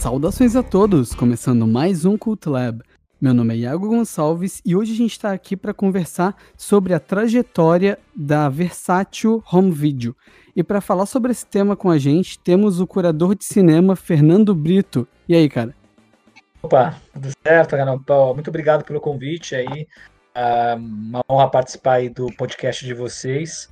Saudações a todos, começando mais um Cult Lab. Meu nome é Iago Gonçalves e hoje a gente está aqui para conversar sobre a trajetória da Versátil Home Video. E para falar sobre esse tema com a gente, temos o curador de cinema Fernando Brito. E aí, cara? Opa, tudo certo, cara? Muito obrigado pelo convite aí. Uh, uma honra participar aí do podcast de vocês.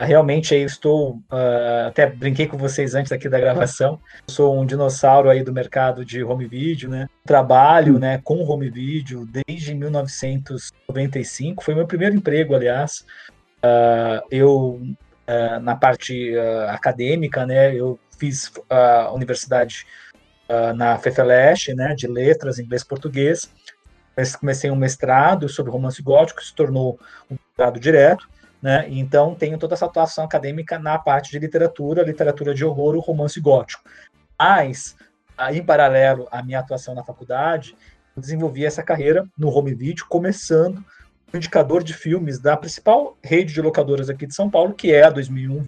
Uh, realmente aí estou, uh, até brinquei com vocês antes aqui da gravação. Eu sou um dinossauro aí do mercado de home video, né? Trabalho, né, com home video desde 1995. Foi meu primeiro emprego, aliás. eu na parte acadêmica, né? Eu fiz a universidade na FEFELESH, né, de letras, inglês, português comecei um mestrado sobre romance gótico, se tornou um mestrado direto, né? Então tenho toda essa atuação acadêmica na parte de literatura, literatura de horror, o romance gótico. Mas, em paralelo à minha atuação na faculdade, eu desenvolvi essa carreira no home video, começando o indicador de filmes da principal rede de locadoras aqui de São Paulo, que é a 2001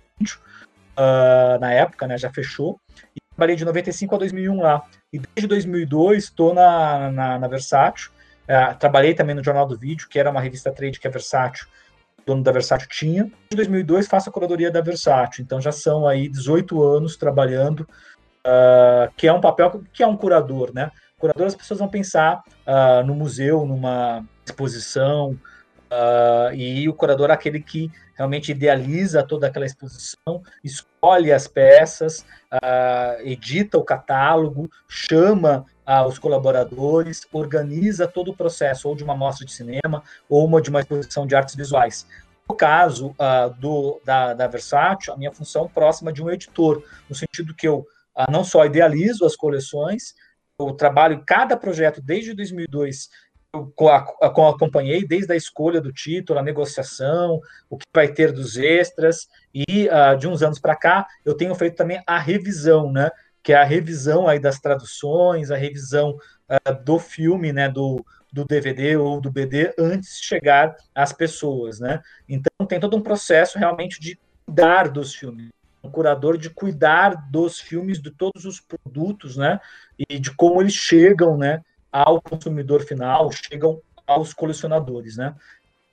uh, na época, né? Já fechou. E trabalhei de 95 a 2001 lá. E desde 2002 estou na, na, na Versátil, é, trabalhei também no Jornal do Vídeo, que era uma revista trade que a Versátil, dono da Versátil, tinha. Em 2002 faço a curadoria da Versátil, então já são aí 18 anos trabalhando, uh, que é um papel que é um curador, né? Curador, as pessoas vão pensar uh, no museu, numa exposição, Uh, e o curador é aquele que realmente idealiza toda aquela exposição, escolhe as peças, edita o catálogo, chama uh, os colaboradores, organiza todo o processo, ou de uma mostra de cinema, ou uma de uma exposição de artes visuais. No caso do, da, da Versátil, a minha função é próxima de um editor, no sentido que eu não só idealizo as coleções, eu trabalho cada projeto desde 2002 eu acompanhei desde a escolha do título, a negociação, o que vai ter dos extras, e uh, de uns anos para cá eu tenho feito também a revisão, né? Que é a revisão aí das traduções, a revisão uh, do filme, né? Do, do DVD ou do BD antes de chegar às pessoas, né? Então tem todo um processo realmente de cuidar dos filmes, um curador de cuidar dos filmes, de todos os produtos, né? E de como eles chegam, né? ao consumidor final, chegam aos colecionadores, né?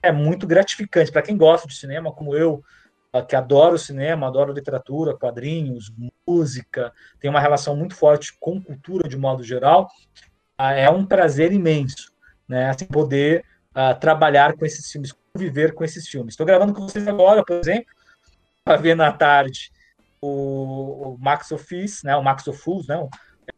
É muito gratificante para quem gosta de cinema, como eu, que adoro cinema, adoro literatura, quadrinhos, música, tem uma relação muito forte com cultura de modo geral. Ah, é um prazer imenso, né? Assim, poder uh, trabalhar com esses filmes, conviver com esses filmes. Estou gravando com vocês agora, por exemplo, para ver na tarde o, o Max Office, né? O Max Ofus, né?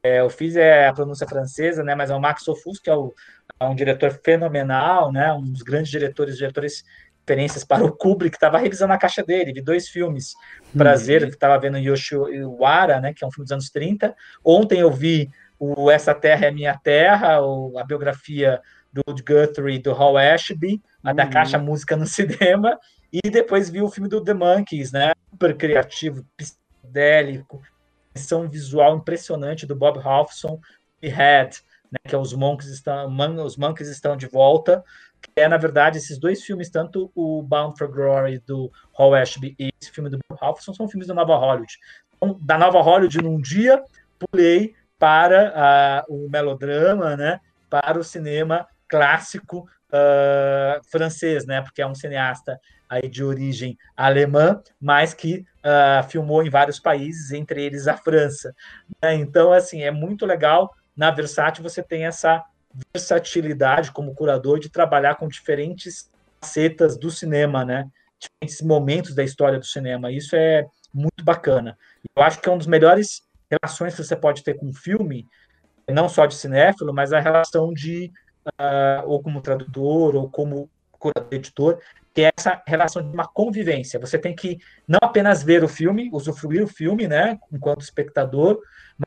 É, eu fiz é, a pronúncia francesa, né? Mas é o Max Sofus, que é, o, é um diretor fenomenal, né? Um dos grandes diretores, diretores referências para o Kubrick, estava revisando a caixa dele, vi dois filmes. Prazer, uhum. que estava vendo Yoshiwara, né? Que é um filme dos anos 30. Ontem eu vi o Essa Terra é Minha Terra, ou a biografia do Guthrie do Hall Ashby, a da uhum. caixa música no cinema, e depois vi o filme do The Monkeys, né? Super criativo, psicodélico, direção visual impressionante do Bob Halfson e Head, né, que é os monks estão, os monks estão de volta, é na verdade esses dois filmes, tanto o Bound for Glory do Hall Ashby e esse filme do Bob Halfson são filmes da Nova Hollywood. Então, da Nova Hollywood num dia pulei para uh, o melodrama, né, para o cinema clássico uh, francês, né, porque é um cineasta aí de origem alemã, mas que uh, filmou em vários países, entre eles a França. Né? Então, assim, é muito legal. Na Versátil você tem essa versatilidade como curador de trabalhar com diferentes facetas do cinema, né? Diferentes momentos da história do cinema. Isso é muito bacana. Eu acho que é um dos melhores relações que você pode ter com um filme, não só de cinéfilo, mas a relação de uh, ou como tradutor ou como curador editor, que é essa relação de uma convivência. Você tem que não apenas ver o filme, usufruir o filme, né, enquanto espectador,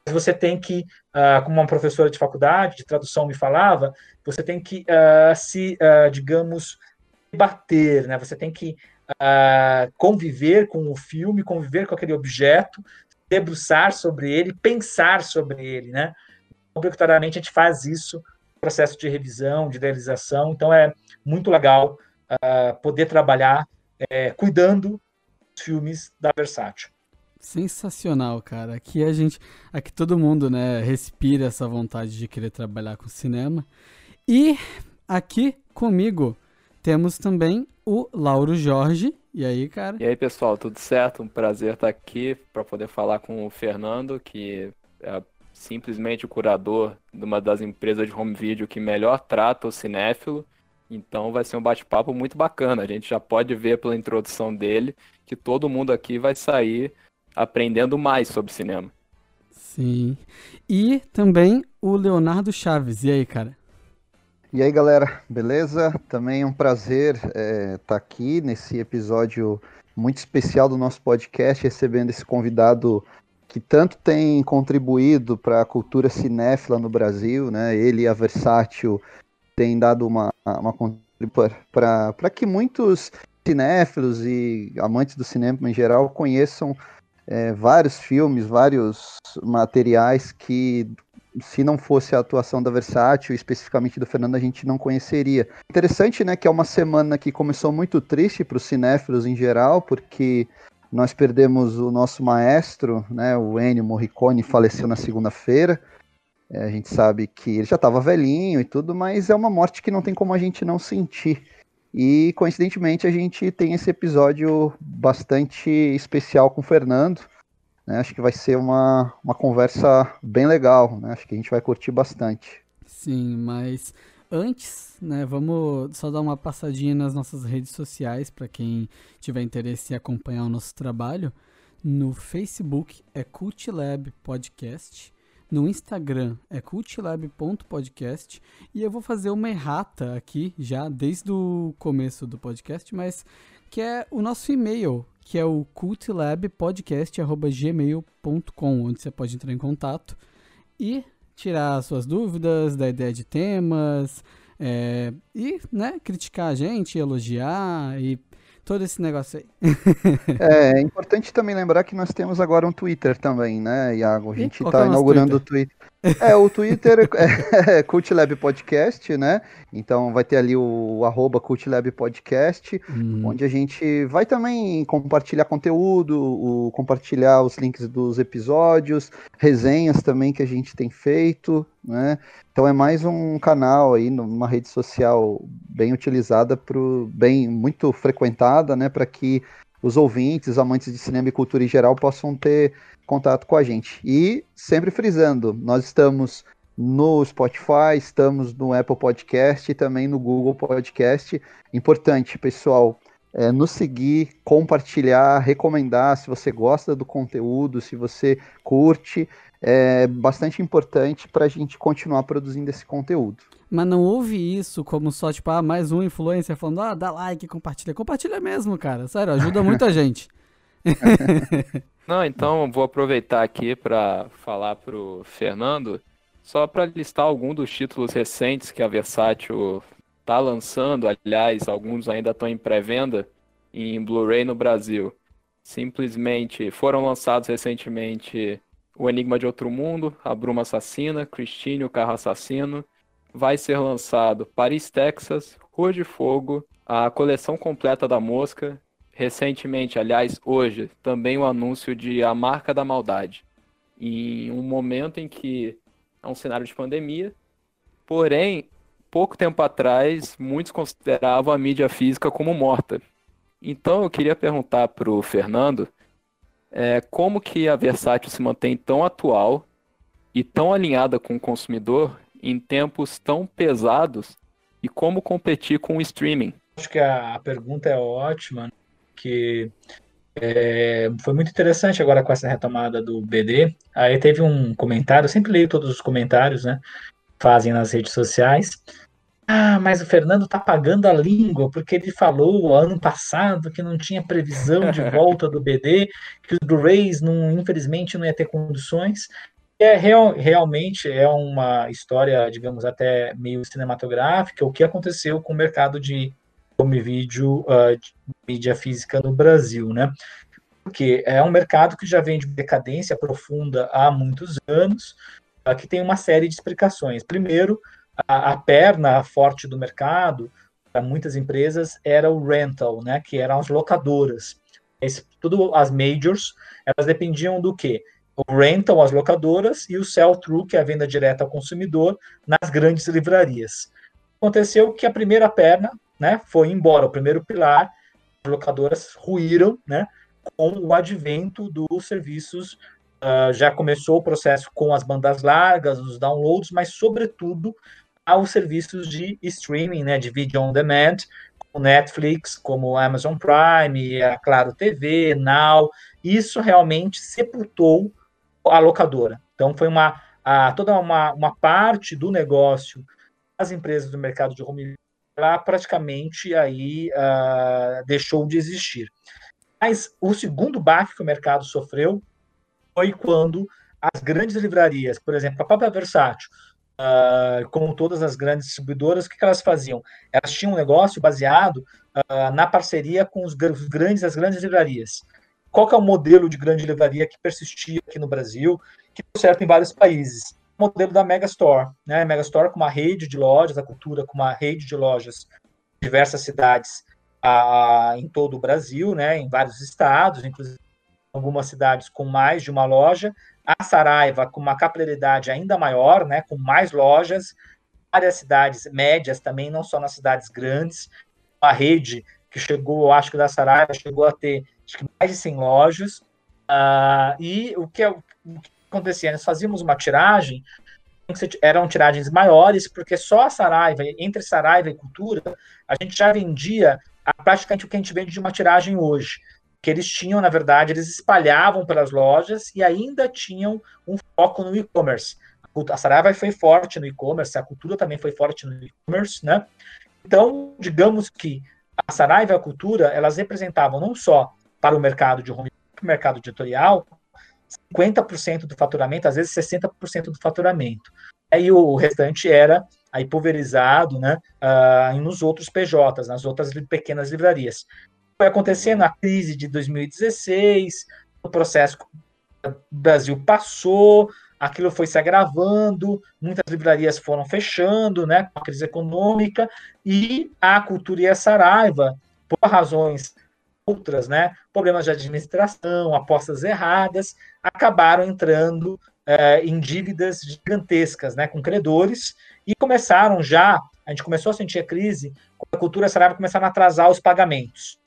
mas você tem que, uh, como uma professora de faculdade de tradução me falava, você tem que uh, se, uh, digamos, debater, né? Você tem que conviver com o filme, conviver com aquele objeto, debruçar sobre ele, pensar sobre ele, né? Obrigatoriamente a gente faz isso processo de revisão, de idealização, então é muito legal uh, poder trabalhar é, cuidando dos filmes da Versátil. Sensacional, cara. Aqui a gente, aqui todo mundo, né, respira essa vontade de querer trabalhar com cinema. E aqui comigo temos também o Lauro Jorge. E aí, cara? E aí, pessoal, tudo certo? Um prazer estar aqui para poder falar com o Fernando, que é simplesmente o curador de uma das empresas de home video que melhor trata o cinéfilo. Então vai ser um bate-papo muito bacana. A gente já pode ver pela introdução dele que todo mundo aqui vai sair aprendendo mais sobre cinema. Sim. E também o Leonardo Chaves. E aí, cara? E aí, galera, beleza? Também é um prazer estar é, tá aqui nesse episódio muito especial do nosso podcast, recebendo esse convidado que tanto tem contribuído para a cultura cinéfila no Brasil, né? Ele e a Versátil têm dado uma, uma para que muitos cinéfilos e amantes do cinema em geral conheçam é, vários filmes, vários materiais que, se não fosse a atuação da Versátil, especificamente do Fernando, a gente não conheceria. Interessante, né, que é uma semana que começou muito triste para os cinéfilos em geral, porque nós perdemos o nosso maestro, né, o Ennio Morricone, faleceu na segunda-feira. É, a gente sabe que ele já estava velhinho e tudo, mas é uma morte que não tem como a gente não sentir. E coincidentemente a gente tem esse episódio bastante especial com o Fernando. Né? Acho que vai ser uma, uma conversa bem legal. Né? Acho que a gente vai curtir bastante. Sim, mas antes, né, vamos só dar uma passadinha nas nossas redes sociais para quem tiver interesse em acompanhar o nosso trabalho. No Facebook é CultLab Podcast. No Instagram é cultlab.podcast e eu vou fazer uma errata aqui já desde o começo do podcast, mas que é o nosso e-mail, que é o cultlabpodcast@gmail.com, onde você pode entrar em contato e tirar suas dúvidas da ideia de temas, é, e né, criticar a gente, elogiar e todo esse negócio aí. é, é importante também lembrar que nós temos agora um Twitter também, né, Iago? A gente está é inaugurando o Twitter. É, o Twitter é, é CultLab Podcast, né? Então vai ter ali o, o arroba CultLab Podcast, hum. onde a gente vai também compartilhar conteúdo, o, compartilhar os links dos episódios, resenhas também que a gente tem feito, né? Então é mais um canal aí, numa rede social bem utilizada, pro, bem muito frequentada, né? Para que os ouvintes, amantes de cinema e cultura em geral, possam ter contato com a gente. E sempre frisando, nós estamos no Spotify, estamos no Apple Podcast e também no Google Podcast. Importante, pessoal, é, nos seguir, compartilhar, recomendar se você gosta do conteúdo, se você curte. É bastante importante para a gente continuar produzindo esse conteúdo. Mas não ouve isso como só, tipo, ah, mais um influencer falando, ah, dá like, compartilha. Compartilha mesmo, cara. Sério, ajuda muita gente. Não, então vou aproveitar aqui para falar pro Fernando, só para listar alguns dos títulos recentes que a Versátil tá lançando, aliás, alguns ainda estão em pré-venda em Blu-ray no Brasil. Simplesmente foram lançados recentemente O Enigma de Outro Mundo, A Bruma Assassina, Christine, o Carro Assassino. Vai ser lançado Paris, Texas, Rua de Fogo, a coleção completa da Mosca recentemente, aliás, hoje, também o anúncio de A Marca da Maldade. Em um momento em que é um cenário de pandemia, porém, pouco tempo atrás, muitos consideravam a mídia física como morta. Então, eu queria perguntar para o Fernando é, como que a Versátil se mantém tão atual e tão alinhada com o consumidor em tempos tão pesados e como competir com o streaming. Acho que a pergunta é ótima que é, foi muito interessante agora com essa retomada do BD. Aí teve um comentário, eu sempre leio todos os comentários, né? Fazem nas redes sociais. Ah, mas o Fernando tá pagando a língua, porque ele falou ano passado que não tinha previsão de volta do BD, que os Blu-rays, não, infelizmente, não ia ter condições. É, real, realmente é uma história, digamos, até meio cinematográfica, o que aconteceu com o mercado de home video uh, de mídia física no Brasil, né? Porque é um mercado que já vem de decadência profunda há muitos anos, uh, que tem uma série de explicações. Primeiro, a, a perna forte do mercado para muitas empresas era o rental, né? Que eram as locadoras. tudo as majors, elas dependiam do quê? O rental, as locadoras, e o sell-through, que é a venda direta ao consumidor, nas grandes livrarias. Aconteceu que a primeira perna né, foi embora, o primeiro pilar, as locadoras ruíram né, com o advento dos serviços. Uh, já começou o processo com as bandas largas, os downloads, mas, sobretudo, aos serviços de streaming, né, de vídeo on demand, como Netflix, como Amazon Prime, a Claro TV, Now, isso realmente sepultou a locadora. Então foi uma a, toda uma, uma parte do negócio das empresas do mercado de home lá praticamente aí uh, deixou de existir. Mas o segundo baque que o mercado sofreu foi quando as grandes livrarias, por exemplo, a própria Versátil, uh, como todas as grandes distribuidoras, o que, que elas faziam? Elas tinham um negócio baseado uh, na parceria com os grandes, as grandes livrarias. Qual que é o modelo de grande livraria que persistia aqui no Brasil, que deu certo em vários países? O modelo da Megastore, né? Megastore com uma rede de lojas, a cultura com uma rede de lojas em diversas cidades uh, em todo o Brasil, né? Em vários estados, inclusive algumas cidades com mais de uma loja, a Saraiva com uma capilaridade ainda maior, né, com mais lojas, várias cidades médias também, não só nas cidades grandes, a rede que chegou, acho que da Saraiva chegou a ter mais de 100 lojas, uh, e o que, o que acontecia? Nós fazíamos uma tiragem, eram tiragens maiores, porque só a Saraiva, entre Saraiva e Cultura, a gente já vendia praticamente o que a gente vende de uma tiragem hoje que eles tinham, na verdade, eles espalhavam pelas lojas e ainda tinham um foco no e-commerce. A Saraiva foi forte no e-commerce, a cultura também foi forte no e-commerce, né? Então, digamos que a Saraiva e a cultura, elas representavam não só para o mercado de home, para o mercado editorial, 50% do faturamento, às vezes 60% do faturamento. Aí o restante era aí pulverizado né, uh, nos outros PJs, nas outras pequenas livrarias foi acontecendo a crise de 2016, o processo o Brasil passou, aquilo foi se agravando, muitas livrarias foram fechando, né, com a crise econômica, e a cultura e a Saraiva, por razões outras, né, problemas de administração, apostas erradas, acabaram entrando é, em dívidas gigantescas, né, com credores, e começaram já, a gente começou a sentir a crise, a cultura e a Saraiva começaram a atrasar os pagamentos.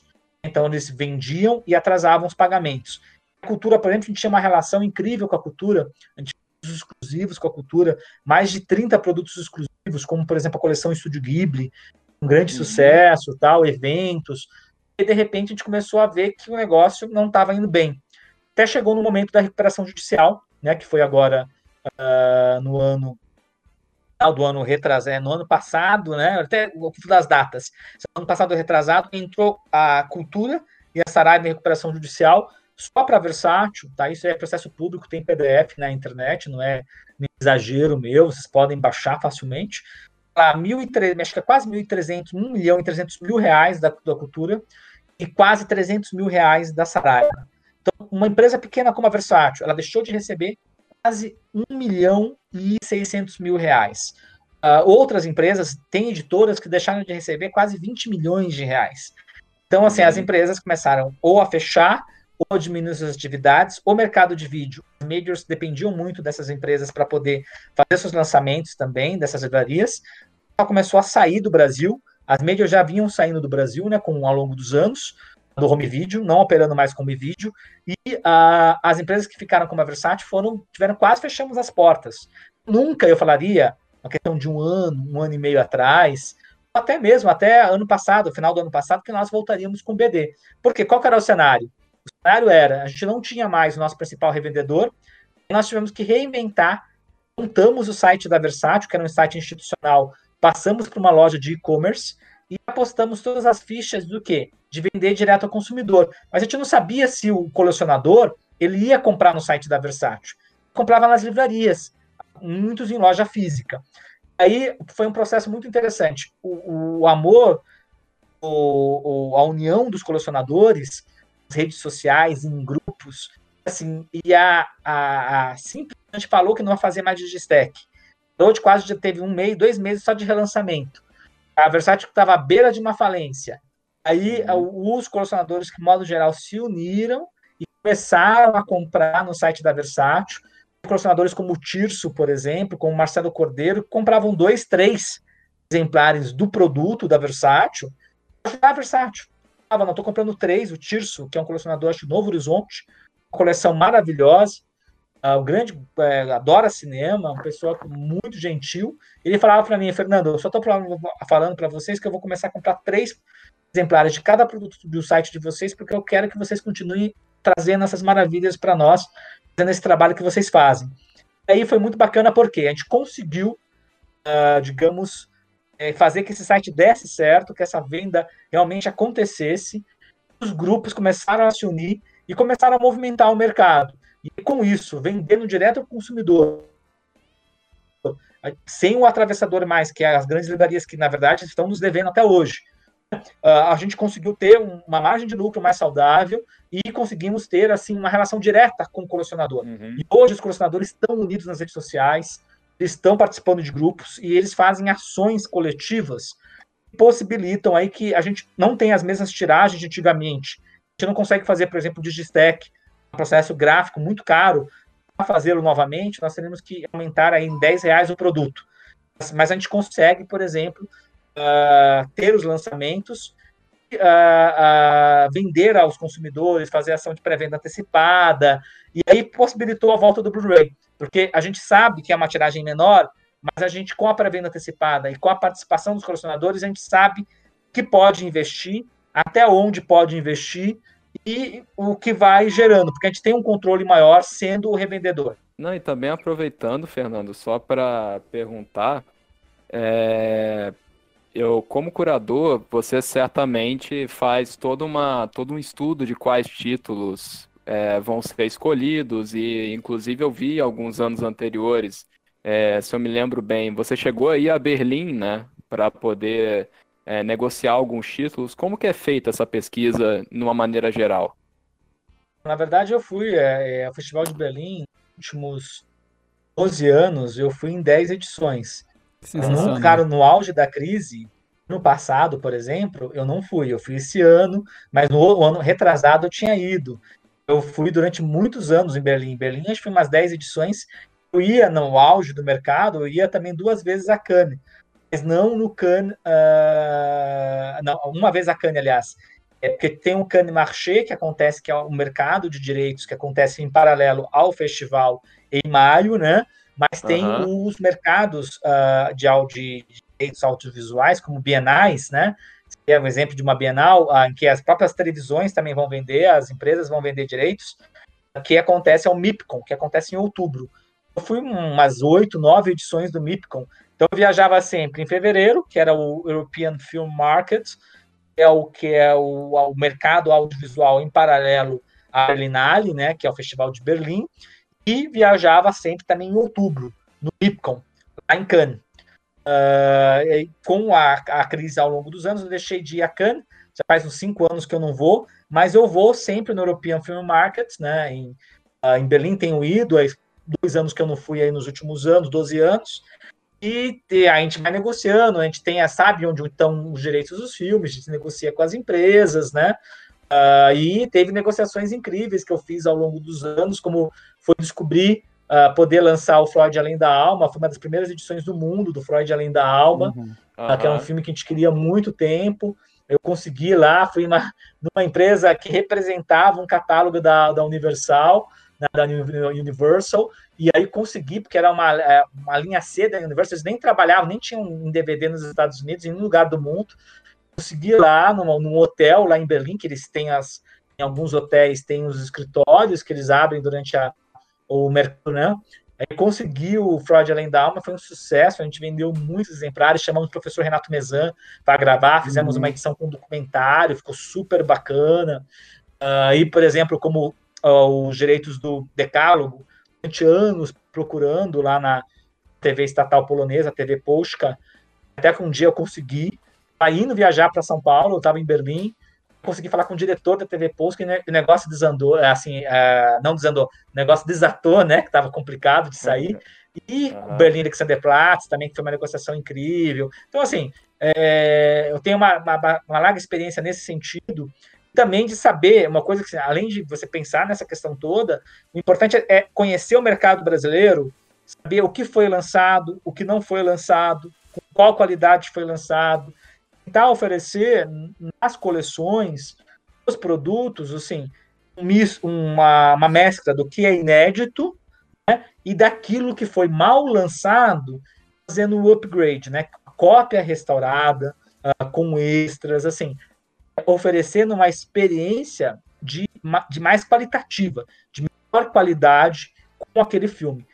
Então, eles vendiam e atrasavam os pagamentos. A cultura, por exemplo, a gente tinha uma relação incrível com a cultura, a gente tinha exclusivos com a cultura, mais de 30 produtos exclusivos, como, por exemplo, a coleção Estúdio Ghibli, um grande uhum. sucesso, tal, eventos. E, de repente, a gente começou a ver que o negócio não estava indo bem. Até chegou no momento da recuperação judicial, né, que foi agora uh, no ano final do ano retrasado, é, no ano passado, né? Até o das datas. No ano passado retrasado, entrou a cultura e a Saraiva em recuperação judicial só para versátil, tá? Isso é processo público, tem PDF na internet, não é exagero meu, vocês podem baixar facilmente. Lá, mil e acho que é quase 1.300, 1 milhão e 300 mil reais da, da cultura e quase 300 mil reais da Saraiva. Então, uma empresa pequena como a Versátil, ela deixou de receber quase 1 milhão e 600 mil reais. Uh, outras empresas têm editoras que deixaram de receber quase 20 milhões de reais. Então, assim, as uhum. empresas começaram ou a fechar, ou a diminuir suas atividades. O mercado de vídeo, os majors dependiam muito dessas empresas para poder fazer seus lançamentos também, dessas livrarias. Ela começou a sair do Brasil. As majors já vinham saindo do Brasil, né, com, ao longo dos anos do home video, não operando mais com home video, e as empresas que ficaram com a Versátil foram, tiveram quase fechamos as portas. Nunca eu falaria, uma questão de um ano, um ano e meio atrás, até mesmo até ano passado, final do ano passado, que nós voltaríamos com o BD. Porque qual era o cenário? O cenário era, a gente não tinha mais o nosso principal revendedor, nós tivemos que reinventar, montamos o site da Versátil, que era um site institucional, passamos para uma loja de e-commerce, e apostamos todas as fichas do quê? De vender direto ao consumidor. Mas a gente não sabia se o colecionador ele ia comprar no site da Versátil. Comprava nas livrarias, muitos em loja física. Aí foi um processo muito interessante. O, o amor, o, o, a união dos colecionadores, redes sociais, em grupos, assim, e a, a, a simplesmente falou que não ia fazer mais Digistack. Hoje quase já teve um mês, dois meses só de relançamento a Versátil estava à beira de uma falência. Aí uhum. os colecionadores, que, de modo geral, se uniram e começaram a comprar no site da Versátil. Colecionadores como o Tirso, por exemplo, como o Marcelo Cordeiro, compravam dois, três exemplares do produto da Versátil. Da Versátil. Ah, não, estou comprando três, o Tirso, que é um colecionador de Novo Horizonte, uma coleção maravilhosa. Uh, o grande é, adora cinema, uma pessoa muito gentil. Ele falava para mim, Fernando, eu só estou falando para vocês que eu vou começar a comprar três exemplares de cada produto do site de vocês, porque eu quero que vocês continuem trazendo essas maravilhas para nós, fazendo esse trabalho que vocês fazem. E aí foi muito bacana porque a gente conseguiu, uh, digamos, é, fazer que esse site desse certo, que essa venda realmente acontecesse. Os grupos começaram a se unir e começaram a movimentar o mercado. E com isso, vendendo direto ao consumidor, sem o atravessador mais, que é as grandes livrarias que, na verdade, estão nos devendo até hoje. Uh, a gente conseguiu ter uma margem de lucro mais saudável e conseguimos ter assim uma relação direta com o colecionador. Uhum. E hoje os colecionadores estão unidos nas redes sociais, estão participando de grupos e eles fazem ações coletivas que possibilitam aí que a gente não tenha as mesmas tiragens de antigamente. A gente não consegue fazer, por exemplo, o Digistack, um processo gráfico muito caro. Para fazê-lo novamente, nós teremos que aumentar aí em 10 reais o produto. Mas a gente consegue, por exemplo, uh, ter os lançamentos, uh, uh, vender aos consumidores, fazer ação de pré-venda antecipada, e aí possibilitou a volta do Blu-ray, porque a gente sabe que é uma tiragem menor, mas a gente, com a pré-venda antecipada e com a participação dos colecionadores, a gente sabe que pode investir, até onde pode investir e o que vai gerando, porque a gente tem um controle maior sendo o revendedor. Não, e também aproveitando, Fernando, só para perguntar, é, eu, como curador, você certamente faz todo, uma, todo um estudo de quais títulos é, vão ser escolhidos, e inclusive eu vi alguns anos anteriores, é, se eu me lembro bem, você chegou aí a Berlim, né, para poder é, negociar alguns títulos. Como que é feita essa pesquisa, numa maneira geral? Na verdade, eu fui é, ao Festival de Berlim, últimos 12 anos, eu fui em 10 edições. Num, cara, no auge da crise, no passado, por exemplo, eu não fui. Eu fui esse ano, mas no ano retrasado eu tinha ido. Eu fui durante muitos anos em Berlim. Em Berlim, acho que foi umas 10 edições. Eu ia no auge do mercado, eu ia também duas vezes a Cannes. Mas não no Cannes. Uh... Não, uma vez a Cannes, aliás. É porque tem o Cannes Marché, que acontece, que é o mercado de direitos, que acontece em paralelo ao festival em maio, né? Mas tem uhum. os mercados uh, de, de, direitos audiovisuais, como bienais, né? Que é um exemplo de uma bienal uh, em que as próprias televisões também vão vender, as empresas vão vender direitos, que acontece ao MIPCOM, que acontece em outubro. Eu fui umas oito, nove edições do MIPCOM. Então eu viajava sempre em fevereiro, que era o European Film Market, que é o que é o, o mercado audiovisual em paralelo à Berlinale, né, que é o Festival de Berlim e viajava sempre também em outubro, no IPCOM, lá em Cannes. Uh, com a, a, crise ao longo dos anos, eu deixei de ir a Cannes, já faz uns cinco anos que eu não vou, mas eu vou sempre no European Film Market, né, em, uh, em Berlim tenho ido, há dois anos que eu não fui aí nos últimos anos, 12 anos, e a gente vai negociando, a gente tem, sabe onde estão os direitos dos filmes, a gente negocia com as empresas, né, Uh, e teve negociações incríveis que eu fiz ao longo dos anos, como foi descobrir uh, poder lançar o Freud Além da Alma, foi uma das primeiras edições do mundo do Freud Além da Alma, uhum. uh, que é um filme que a gente queria há muito tempo. Eu consegui lá, fui uma, numa empresa que representava um catálogo da, da Universal, né, da Universal, e aí consegui, porque era uma, é, uma linha C da Universal, eles nem trabalhavam, nem tinham um DVD nos Estados Unidos, em nenhum lugar do mundo, consegui lá num, num hotel lá em Berlim, que eles têm as, em alguns hotéis tem os escritórios que eles abrem durante a, o mercado, né? Aí consegui o Freud Além da Alma, foi um sucesso, a gente vendeu muitos exemplares, chamamos o professor Renato Mezan para gravar, fizemos uhum. uma edição com um documentário, ficou super bacana. Uh, e, por exemplo, como uh, os direitos do Decálogo, durante anos procurando lá na TV estatal polonesa, a TV Polska, até que um dia eu consegui, indo viajar para São Paulo, eu estava em Berlim, consegui falar com o diretor da TV Post, que o negócio desandou, é, assim, é, não desandou, o negócio desatou, né, que estava complicado de sair, e uhum. Berlim Alexanderplatz também, que foi uma negociação incrível. Então, assim, é, eu tenho uma, uma, uma, larga experiência nesse sentido, também de saber uma coisa que, além de você pensar nessa questão toda, o importante é, é conhecer o mercado brasileiro, saber o que foi lançado, o que não foi lançado, com qual qualidade foi lançado, tentar oferecer nas coleções os produtos, assim, uma, uma mescla do que é inédito né, e daquilo que foi mal lançado, fazendo o upgrade, né? Cópia restaurada, uh, com extras, assim, oferecendo uma experiência de, de mais qualitativa, de melhor qualidade com aquele filme.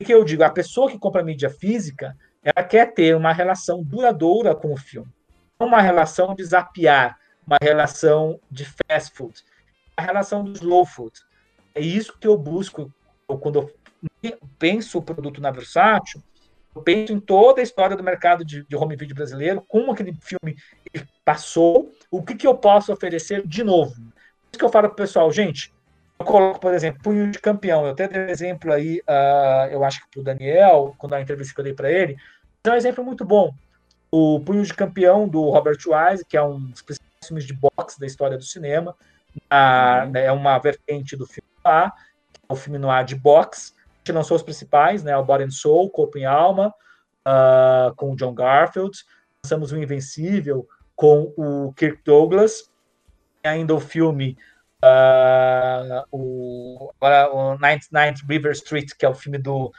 O que eu digo? A pessoa que compra mídia física, ela quer ter uma relação duradoura com o filme. Uma relação de zapiar, uma relação de fast food, a relação do slow food. É isso que eu busco quando eu penso o produto na Versátil, eu penso em toda a história do mercado de, de home video brasileiro, como aquele filme passou, o que, que eu posso oferecer de novo. Isso que eu falo para o pessoal, gente, eu coloco, por exemplo, punho de campeão. Eu até dei um exemplo aí, uh, eu acho que para o Daniel, quando a entrevista que eu dei para ele, é um exemplo muito bom. O Punho de Campeão, do Robert Wise, que é um dos principais filmes de boxe da história do cinema, a, né, é uma vertente do filme A, que é o filme noir de boxe. A gente lançou os principais, né, o Body and Soul, Corpo e Alma, uh, com o John Garfield. Lançamos o Invencível com o Kirk Douglas. E ainda o filme uh, o, agora, o Ninth, Ninth River Street, que é o filme do,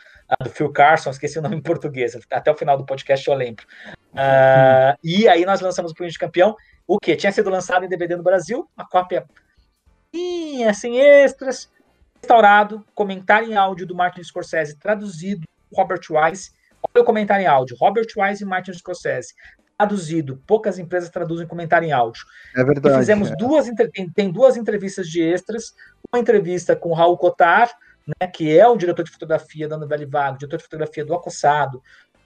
do Phil Carson, esqueci o nome em português, até o final do podcast eu lembro. Uh, e aí nós lançamos o Punho de Campeão, o que tinha sido lançado em DVD no Brasil, uma cópia sem extras, restaurado, comentário em áudio do Martin Scorsese, traduzido Robert Wise. Olha o comentário em áudio, Robert Wise e Martin Scorsese traduzido. Poucas empresas traduzem comentário em áudio. É verdade. E fizemos é. duas tem, tem, duas entrevistas de extras, uma entrevista com Raul Cotar, né, que é o diretor de fotografia da Novela Vago, diretor de fotografia do Acossado,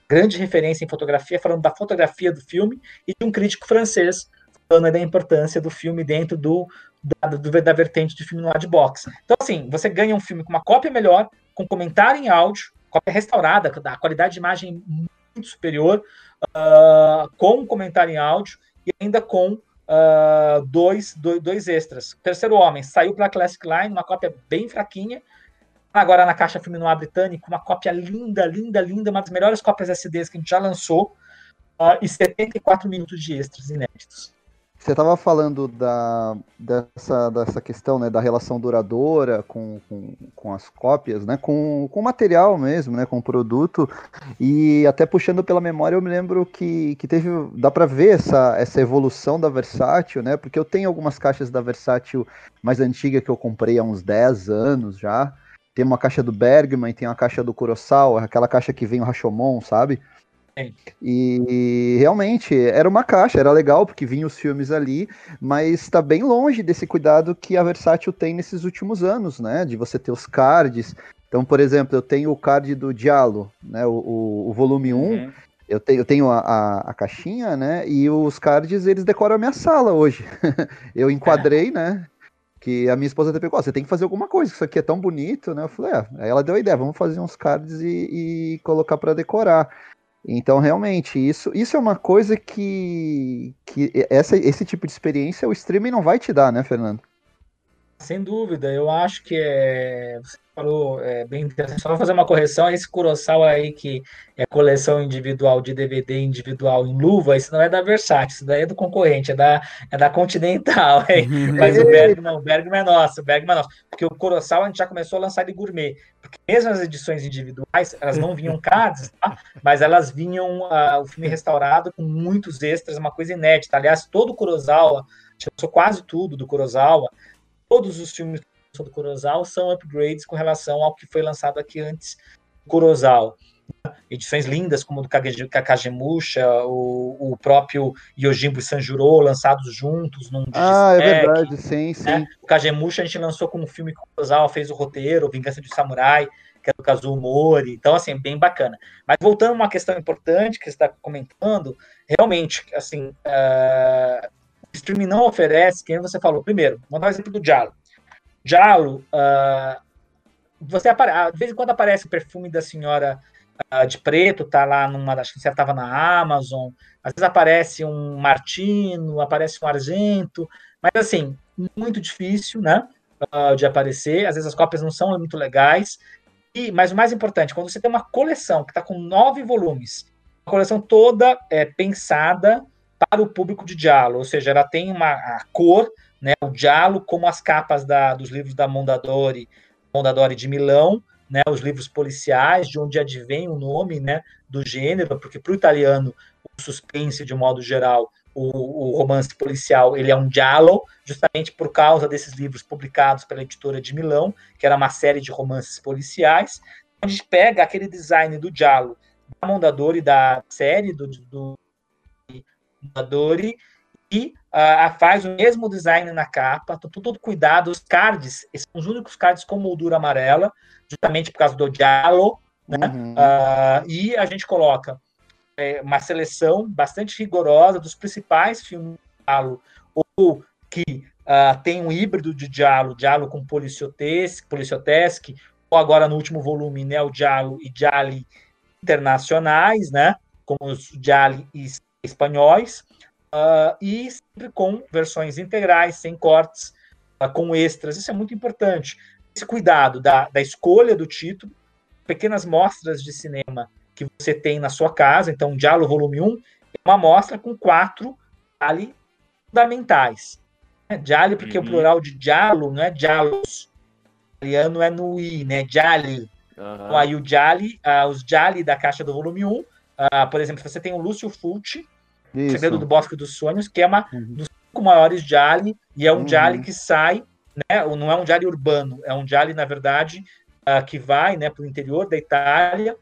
grande referência em fotografia, falando da fotografia do filme, e de um crítico francês falando da importância do filme dentro do, da, do, da vertente de filme no de box. Então, assim, você ganha um filme com uma cópia melhor, com comentário em áudio, cópia restaurada, da qualidade de imagem muito superior, uh, com comentário em áudio e ainda com uh, dois, dois, dois, extras. Terceiro Homem saiu para a Classic Line, uma cópia bem fraquinha. Agora na caixa filme no britânico, uma cópia linda, linda, linda, uma das melhores cópias SDs que a gente já lançou. Uh, e 74 minutos de extras inéditos. Você estava falando da, dessa, dessa questão né, da relação duradoura com, com, com, as cópias, né, com, com o material mesmo, né, com o produto, e até puxando pela memória, eu me lembro que, que teve, dá para ver essa, essa evolução da Versátil, né, porque eu tenho algumas caixas da Versátil mais antiga que eu comprei há uns 10 anos já, tem uma caixa do Bergman, tem uma caixa do Kurosawa, aquela caixa que vem o Rashomon, sabe? E realmente era uma caixa, era legal porque vinha os filmes ali, mas está bem longe desse cuidado que a Versátil tem nesses últimos anos, né? De você ter os cards. Então, por exemplo, eu tenho o card do Diallo, né? O, o, o volume 1. Uhum. Eu tenho, eu tenho a, a, a, caixinha, né? E os cards, eles decoram a minha sala hoje. eu enquadrei, é. né? Que a minha esposa até pegou, você tem que fazer alguma coisa, isso aqui é tão bonito, né? Eu falei, é. Aí ela deu a ideia, vamos fazer uns cards e, e colocar para decorar. Então, realmente, isso, isso é uma coisa que, que essa, esse tipo de experiência o streaming não vai te dar, né, Fernando? Sem dúvida, eu acho que é, você falou é, bem interessante. Só fazer uma correção: esse Kurosawa aí, que é coleção individual de DVD individual em luva, isso não é da Versace, isso daí é do concorrente, é da, é da Continental. Mas o Bergman, o Bergman é nosso, o Bergman é nosso. Porque o Kurosawa a gente já começou a lançar de gourmet. Porque mesmo as edições individuais, elas não vinham cards, tá? mas elas vinham uh, o filme restaurado com muitos extras, uma coisa inédita. Aliás, todo o Kurosawa, lançou quase tudo do Kurosawa todos os filmes do Kurosawa são upgrades com relação ao que foi lançado aqui antes do Kurosawa. Edições lindas, como do Kakagemusha, o, o próprio Yojimbo e Sanjuro, lançados juntos num Ah, é verdade, sim, né? sim. Né? O Kagemusha a gente lançou com um filme que o Kurosawa fez o roteiro, Vingança de Samurai, que é do Kazuo Mori. Então, assim, bem bacana. Mas voltando a uma questão importante que você está comentando, realmente, assim, uh, o streaming não oferece, quem você falou, primeiro, vamos dar o exemplo do Jalo. Jalo, uh, você. Ah, de vez em quando aparece o perfume da senhora uh, de preto, tá lá numa, acho que você estava na Amazon, às vezes aparece um Martino, aparece um Argento, mas assim, muito difícil, né, de aparecer, às vezes as cópias não são muito legais, e, mas o mais importante, quando você tem uma coleção que está com nove volumes, a coleção toda é pensada para o público de diálogo, ou seja, ela tem uma cor, né, o diálogo como as capas da, dos livros da Mondadori, Mondadori de Milão, né, os livros policiais, de onde advém o nome né, do gênero, porque para o italiano o suspense, de um modo geral, o, o, romance policial, ele é um giallo, justamente por causa desses livros publicados pela editora de Milão, que era uma série de romances policiais. Gente pega aquele design do giallo da Mondadori, da série do, do Mondadori, e uh, faz o mesmo design na capa, todo, todo cuidado, os cards, esses são os únicos cards com moldura amarela, justamente por causa do Diallo, né? Uhum. Uh, e a gente coloca é, uma seleção bastante rigorosa dos principais filmes de Diallo, ou que uh, tem um híbrido de Diallo, Diallo com Policiotesc, Policiotesc, ou agora no último volume, né, o Diallo e Dialli internacionais, né, como os Dialli espanhóis, uh, e sempre com versões integrais, sem cortes, uh, com extras. Isso é muito importante. Esse cuidado da, da escolha do título, pequenas mostras de cinema que você tem na sua casa. Então, Diálogo Volume 1 é uma mostra com quatro ali fundamentais. É, Diálogo, porque uhum. o plural de diálogo não é diálogos. italiano é no i, né? Diali. Uhum. Então, aí o Diali, uh, os Diali da caixa do volume 1, uh, por exemplo, você tem o Lúcio Fulci, isso. Segredo do Bosque dos Sonhos, que é uma uhum. dos cinco maiores Jali, e é um uhum. Jali que sai, né? Não é um Jali urbano, é um Jali, na verdade, uh, que vai né, para o interior da Itália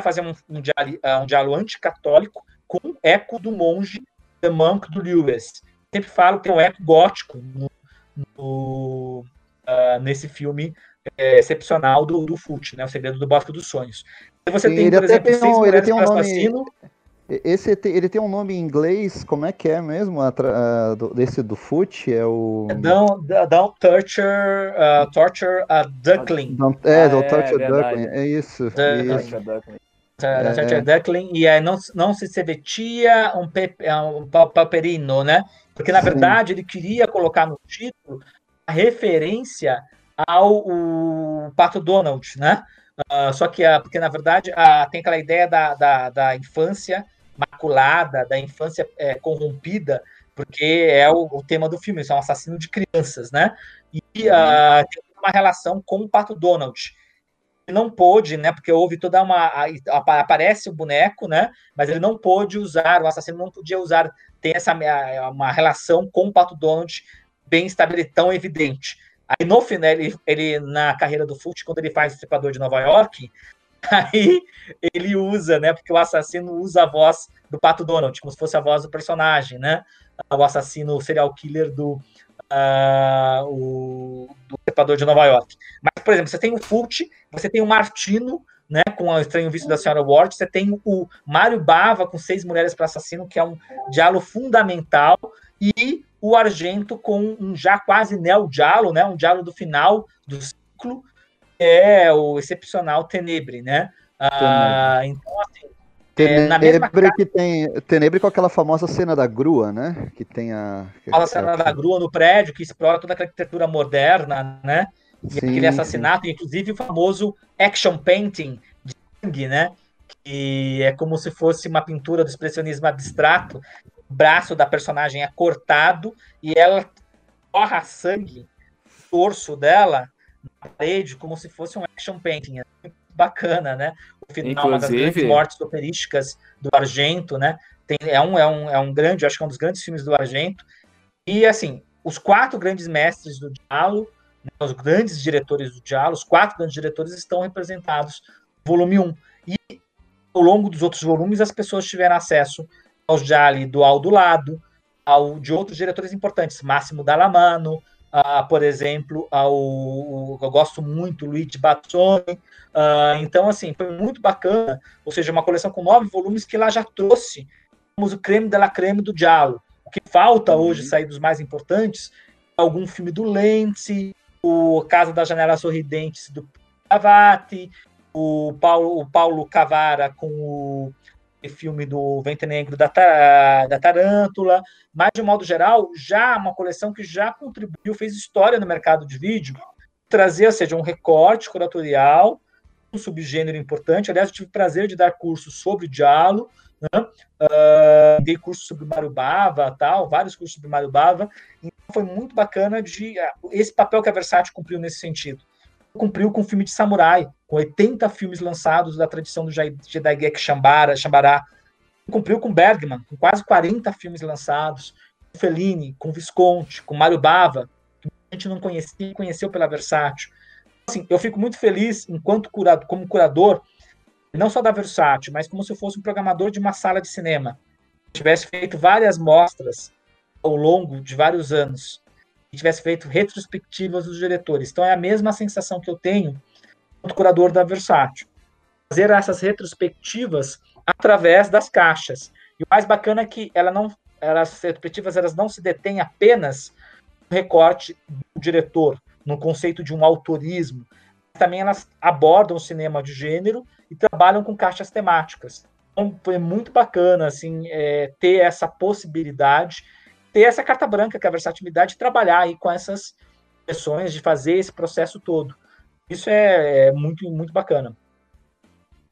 fazer um, um Jali, uh, um diálogo anticatólico com eco do monge The Monk do Lewis. Sempre falo que tem um eco gótico no, no, uh, nesse filme é, excepcional do, do Fult, né? O Segredo do Bosque dos Sonhos. Você Sim, tem, por exemplo, tem seis um, mulheres tem um nome... assassino. Esse ele tem um nome em inglês, como é que é mesmo? A, a, do, desse do Foot? É o. Don't, don't torture, uh, torture a duckling. Don't, é, ah, don't é, torture é, Duckling. É isso. The, isso. É, Torture Duckling. E aí não, não se sevetia um, pe, é, um paperino, né? Porque na Sim. verdade ele queria colocar no título a referência ao o Pato Donald, né? Uh, só que, uh, porque na verdade uh, tem aquela ideia da, da, da infância maculada, da infância é, corrompida, porque é o, o, tema do filme, isso é um assassino de crianças, né? E uh, tem uma relação com o Pato Donald. Ele não pôde, né? Porque houve toda uma. aparece o boneco, né? Mas ele não pôde usar, o assassino não podia usar, tem essa uma relação com o Pato Donald bem estabelecida, tão evidente. Aí no final, ele, ele na carreira do Fult, quando ele faz o Estripador de Nova York, Aí ele usa, né? Porque o assassino usa a voz do Pato Donald, como se fosse a voz do personagem, né? O assassino o serial killer do, uh, o, do Trepador de Nova York. Mas, por exemplo, você tem o Fult, você tem o Martino, né? Com o Estranho Vício da Senhora Ward, você tem o Mário Bava com Seis Mulheres para Assassino, que é um diálogo fundamental, e o Argento com um já quase neo-diálogo, né? Um diálogo do final do ciclo, é o excepcional Tenebre, né? Ah, então, assim, Tenebre, é, na mesma que tem Tenebre com aquela famosa cena da grua, né? Que tem a. A cena da grua no prédio, que explora toda a arquitetura moderna, né? E sim, aquele assassinato, sim. inclusive o famoso action painting de sangue, né? Que é como se fosse uma pintura do expressionismo abstrato. O braço da personagem é cortado e ela torra sangue, o torso dela, na parede como se fosse um action painting. É muito bacana, né? Final, Inclusive... uma das grandes mortes operísticas do Argento, né? Tem, é, um, é, um, é um grande, acho que é um dos grandes filmes do Argento. E, assim, os quatro grandes mestres do diálogo, né, os grandes diretores do diálogo, os quatro grandes diretores estão representados no volume 1. E, ao longo dos outros volumes, as pessoas tiveram acesso aos Jali do Aldo Lado, ao, de outros diretores importantes, Máximo Dallamano, uh, por exemplo, ao, eu gosto muito, Luigi Bazzoni. Uh, então, assim, foi muito bacana. Ou seja, uma coleção com nove volumes que lá já trouxe o creme de la creme do Diallo. O que falta uhum. hoje sair dos mais importantes algum filme do Lenzi, o Casa das Janelas Sorridentes do Pavati, o Paulo, o Paulo Cavara com o filme do Vento Negro da, da Tarântula, mas de um modo geral, já uma coleção que já contribuiu, fez história no mercado de vídeo, trazer, ou seja, um recorte curatorial, um subgênero importante. Aliás, eu tive o prazer de dar cursos sobre diálogo, né? uh, dei curso sobre Marubava, tal, vários cursos sobre Marubava, então foi muito bacana de uh, esse papel que a Versátil cumpriu nesse sentido. Cumpriu com o filme de samurai, com 80 filmes lançados da tradição do Jedagek Shambara, Shambará. Cumpriu com Bergman, com quase 40 filmes lançados, com Fellini, com Visconti, com Mário Bava, que a gente não conhecia, conheceu pela Versátil. Assim, eu fico muito feliz, enquanto curado, como curador, não só da Versátil, mas como se eu fosse um programador de uma sala de cinema. tivesse feito várias mostras ao longo de vários anos, e tivesse feito retrospectivas dos diretores. Então é a mesma sensação que eu tenho quanto curador da Versátil. Fazer essas retrospectivas através das caixas. E o mais bacana é que ela não, as retrospectivas elas não se detêm apenas no recorte do diretor, no conceito de um autorismo. Também elas abordam o cinema de gênero e trabalham com caixas temáticas. Então, foi muito bacana assim, é, ter essa possibilidade, ter essa carta branca, que é a versatilidade, de trabalhar aí com essas sessões, de fazer esse processo todo. Isso é, é muito, muito bacana.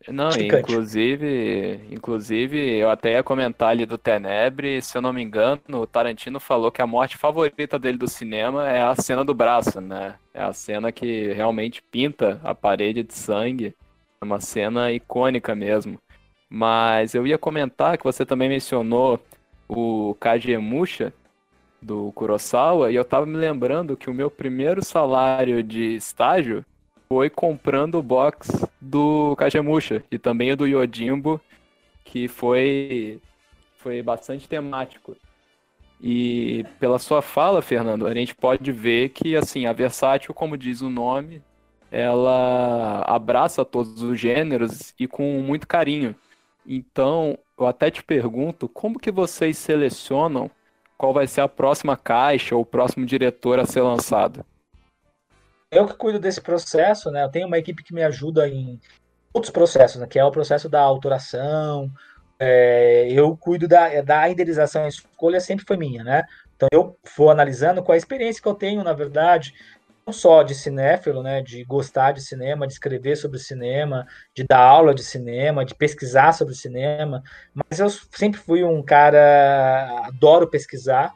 Não, inclusive, inclusive, eu até ia comentar ali do Tenebre, se eu não me engano, o Tarantino falou que a morte favorita dele do cinema é a cena do braço, né? É a cena que realmente pinta a parede de sangue. É uma cena icônica mesmo. Mas eu ia comentar que você também mencionou o Kagemusha do Kurosawa, e eu tava me lembrando que o meu primeiro salário de estágio foi comprando o box do Kagemusha e também do Yojimbo, que foi, foi bastante temático. E pela sua fala, Fernando, a gente pode ver que assim a Versátil, como diz o nome, ela abraça todos os gêneros e com muito carinho. Então, eu até te pergunto, como que vocês selecionam qual vai ser a próxima caixa ou o próximo diretor a ser lançado? Eu que cuido desse processo, né? Eu tenho uma equipe que me ajuda em outros processos, né? que é o processo da autoração. É, eu cuido da, da indenização, a escolha sempre foi minha, né? Então eu vou analisando qual a experiência que eu tenho, na verdade, só de cinéfilo, né, de gostar de cinema, de escrever sobre cinema, de dar aula de cinema, de pesquisar sobre cinema, mas eu sempre fui um cara adoro pesquisar.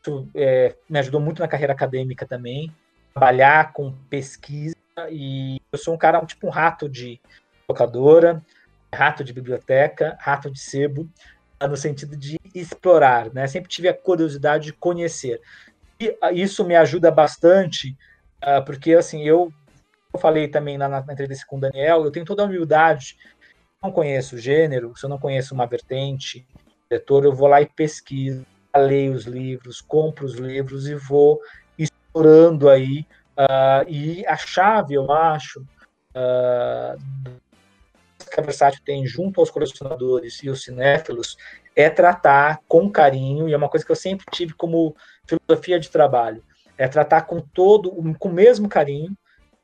Isso é, me ajudou muito na carreira acadêmica também, trabalhar com pesquisa e eu sou um cara tipo um rato de locadora, rato de biblioteca, rato de sebo, no sentido de explorar, né? Sempre tive a curiosidade de conhecer. E isso me ajuda bastante Uh, porque, assim, eu, eu falei também na, na, entrevista com o Daniel, eu tenho toda a humildade. não conheço o gênero, se eu não conheço uma vertente, diretor, eu vou lá e pesquiso, leio os livros, compro os livros e vou explorando aí. Uh, e a chave, eu acho, uh, que a Versátil tem junto aos colecionadores e os cinéfilos é tratar com carinho, e é uma coisa que eu sempre tive como filosofia de trabalho, é tratar com todo, com o mesmo carinho,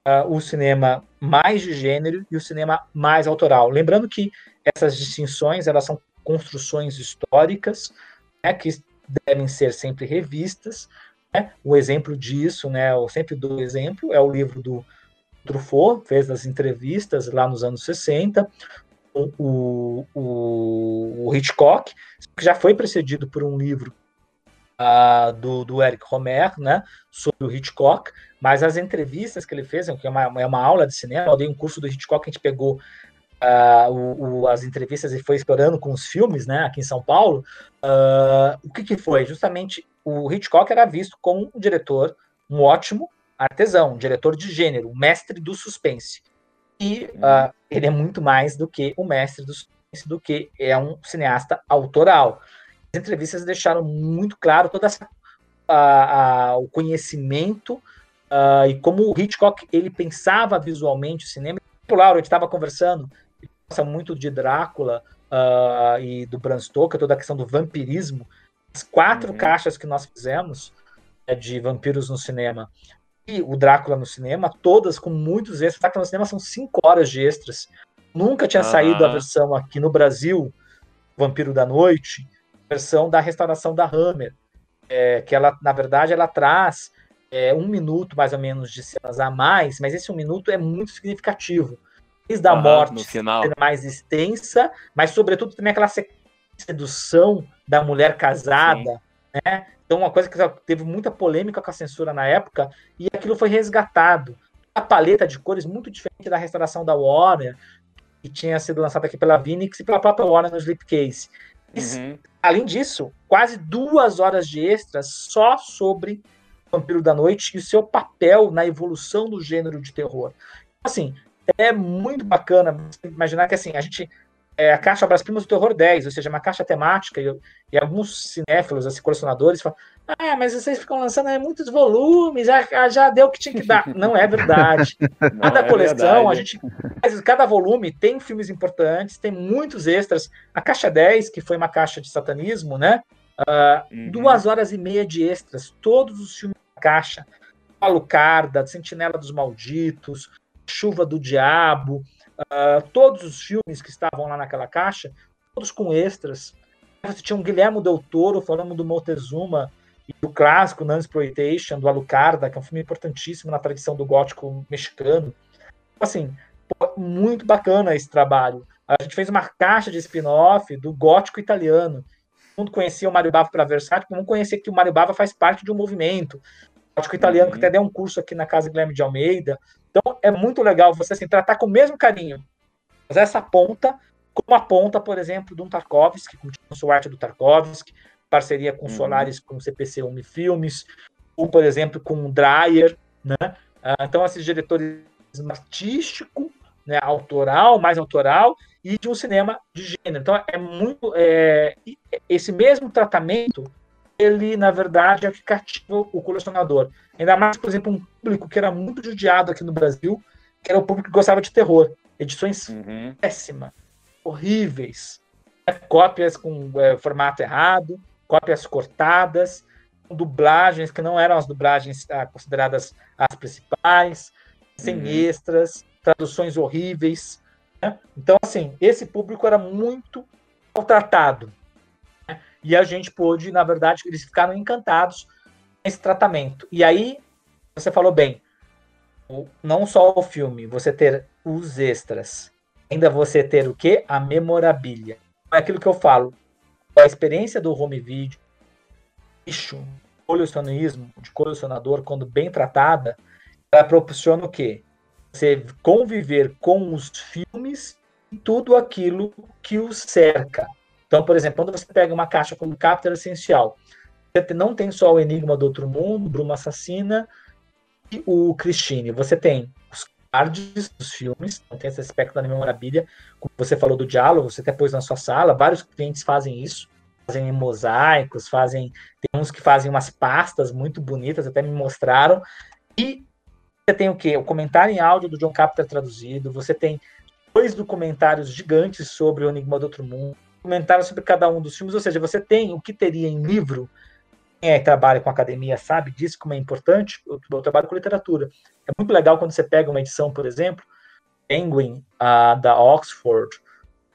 uh, o cinema mais de gênero e o cinema mais autoral. Lembrando que essas distinções elas são construções históricas, né, que devem ser sempre revistas. Né? O exemplo disso, né, eu sempre dou exemplo, é o livro do Truffaut, fez as entrevistas lá nos anos 60, o, o, o Hitchcock, que já foi precedido por um livro uh, do, do Eric Romer, né, sobre o Hitchcock, mas as entrevistas que ele fez, que é uma, é uma aula de cinema, eu dei um curso do Hitchcock, a gente pegou uh, o, o, as entrevistas e foi explorando com os filmes, né, aqui em São Paulo, uh, o que, que foi? Justamente o Hitchcock era visto como um diretor, um ótimo artesão, um diretor de gênero, um mestre do suspense. E uh, ele é muito mais do que o mestre do suspense, do que é um cineasta autoral entrevistas deixaram muito claro todo essa, a, a, o conhecimento uh, e como o Hitchcock ele pensava visualmente o cinema. O Lauro, a gente estava conversando, ele gosta muito de Drácula uh, e do Bram Stoker, toda a questão do vampirismo. As quatro uhum. caixas que nós fizemos é, de vampiros no cinema, e o Drácula no cinema, todas com muitos extras. O Drácula no cinema são cinco horas de extras. Nunca tinha saído a versão aqui no Brasil, Vampiro da Noite, versão da restauração da Hammer, é, que ela, na verdade, ela traz é, um minuto mais ou menos de cenas a mais, mas esse um minuto é muito significativo. Desde a uhum, morte final. mais extensa, mas sobretudo também aquela sedução da mulher casada, Sim. né? Então, uma coisa que teve muita polêmica com a censura na época, e aquilo foi resgatado. A paleta de cores muito diferente da restauração da Warner, que tinha sido lançada aqui pela Vinix e pela própria Warner no Slipcase. Uhum. Além disso, quase duas horas de extras só sobre Vampiro da Noite e o seu papel na evolução do gênero de terror. Assim, é muito bacana imaginar que assim, a gente é a caixa Obras Primas do Terror 10, ou seja, uma caixa temática, e, e alguns cinéfilos, assim, colecionadores, falam: Ah, mas vocês ficam lançando é, muitos volumes, já, já deu o que tinha que dar. Não é verdade. Não cada é coleção, verdade. a gente. Cada volume tem filmes importantes, tem muitos extras. A caixa 10, que foi uma caixa de satanismo, né? Uh, uhum. Duas horas e meia de extras, todos os filmes da caixa. Alucarda, Sentinela dos Malditos, Chuva do Diabo, Uh, todos os filmes que estavam lá naquela caixa, todos com extras. Você tinha um Guilherme Del Toro falando do Montezuma e do clássico Exploitation, do Alucarda, que é um filme importantíssimo na tradição do gótico mexicano. Assim, muito bacana esse trabalho. A gente fez uma caixa de spin-off do gótico italiano. Todo mundo conhecia o Mário Bava para Versátil, vamos conhecer que o Mário Bava faz parte de um movimento. O gótico italiano, uhum. que até deu um curso aqui na Casa Guilherme de Almeida, então é muito legal você assim, tratar com o mesmo carinho. Fazer essa ponta, como a ponta, por exemplo, de um Tarkovsky, com o arte do Tarkovsky, parceria com uhum. Solaris, com o CPC Umi Filmes, ou, por exemplo, com o Dreyer, né? Ah, então, esses diretores artístico, né, autoral, mais autoral, e de um cinema de gênero. Então, é muito. É, esse mesmo tratamento ele, na verdade, é o que cativa o colecionador. Ainda mais, por exemplo, um público que era muito judiado aqui no Brasil, que era o público que gostava de terror. Edições uhum. péssimas, horríveis, né? cópias com é, formato errado, cópias cortadas, dublagens que não eram as dublagens ah, consideradas as principais, sem uhum. extras, traduções horríveis. Né? Então, assim, esse público era muito maltratado. E a gente pôde, na verdade, eles ficaram encantados esse tratamento. E aí, você falou bem, não só o filme, você ter os extras, ainda você ter o quê? A memorabilia. É aquilo que eu falo. A experiência do home video, bicho, colecionismo, de colecionador, quando bem tratada, ela proporciona o quê? Você conviver com os filmes e tudo aquilo que os cerca. Então, por exemplo, quando você pega uma caixa como Captor Essencial, você não tem só o Enigma do Outro Mundo, Bruma Assassina e o Christine. Você tem os cards dos filmes, não tem esse aspecto da memorabilia, como você falou do diálogo, você até pôs na sua sala, vários clientes fazem isso, fazem mosaicos, fazem. Tem uns que fazem umas pastas muito bonitas, até me mostraram. E você tem o quê? O comentário em áudio do John Carpenter traduzido, você tem dois documentários gigantes sobre o Enigma do Outro Mundo comentário sobre cada um dos filmes, ou seja, você tem o que teria em livro. Quem é trabalha com academia sabe disso, como é importante. Eu, eu trabalho com literatura. É muito legal quando você pega uma edição, por exemplo, Penguin, uh, da Oxford,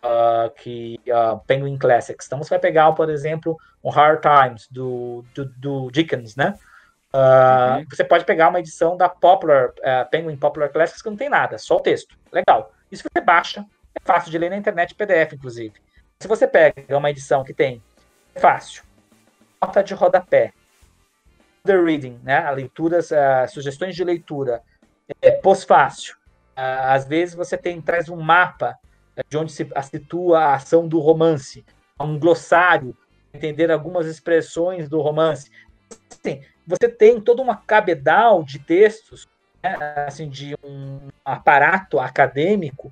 uh, que uh, Penguin Classics. Então você vai pegar, por exemplo, um Hard Times do, do, do Dickens, né? Uh, uhum. Você pode pegar uma edição da Popular, uh, Penguin Popular Classics que não tem nada, só o texto. Legal. Isso você baixa, é fácil de ler na internet, PDF, inclusive. Se você pega uma edição que tem é fácil, nota de rodapé, the reading, né, leituras, sugestões de leitura, é, pós-fácil. Às vezes você tem traz um mapa é, de onde se situa a ação do romance, um glossário, entender algumas expressões do romance. Assim, você tem toda uma cabedal de textos, né, assim, de um aparato acadêmico.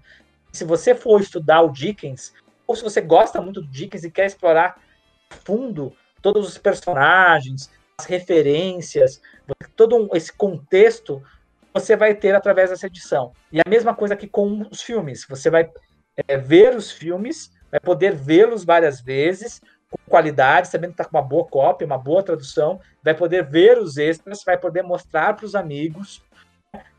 Se você for estudar o Dickens, ou se você gosta muito do Dickens e quer explorar fundo todos os personagens, as referências, todo esse contexto, você vai ter através dessa edição. E a mesma coisa aqui com os filmes. Você vai é, ver os filmes, vai poder vê-los várias vezes, com qualidade, sabendo que está com uma boa cópia, uma boa tradução, vai poder ver os extras, vai poder mostrar para os amigos.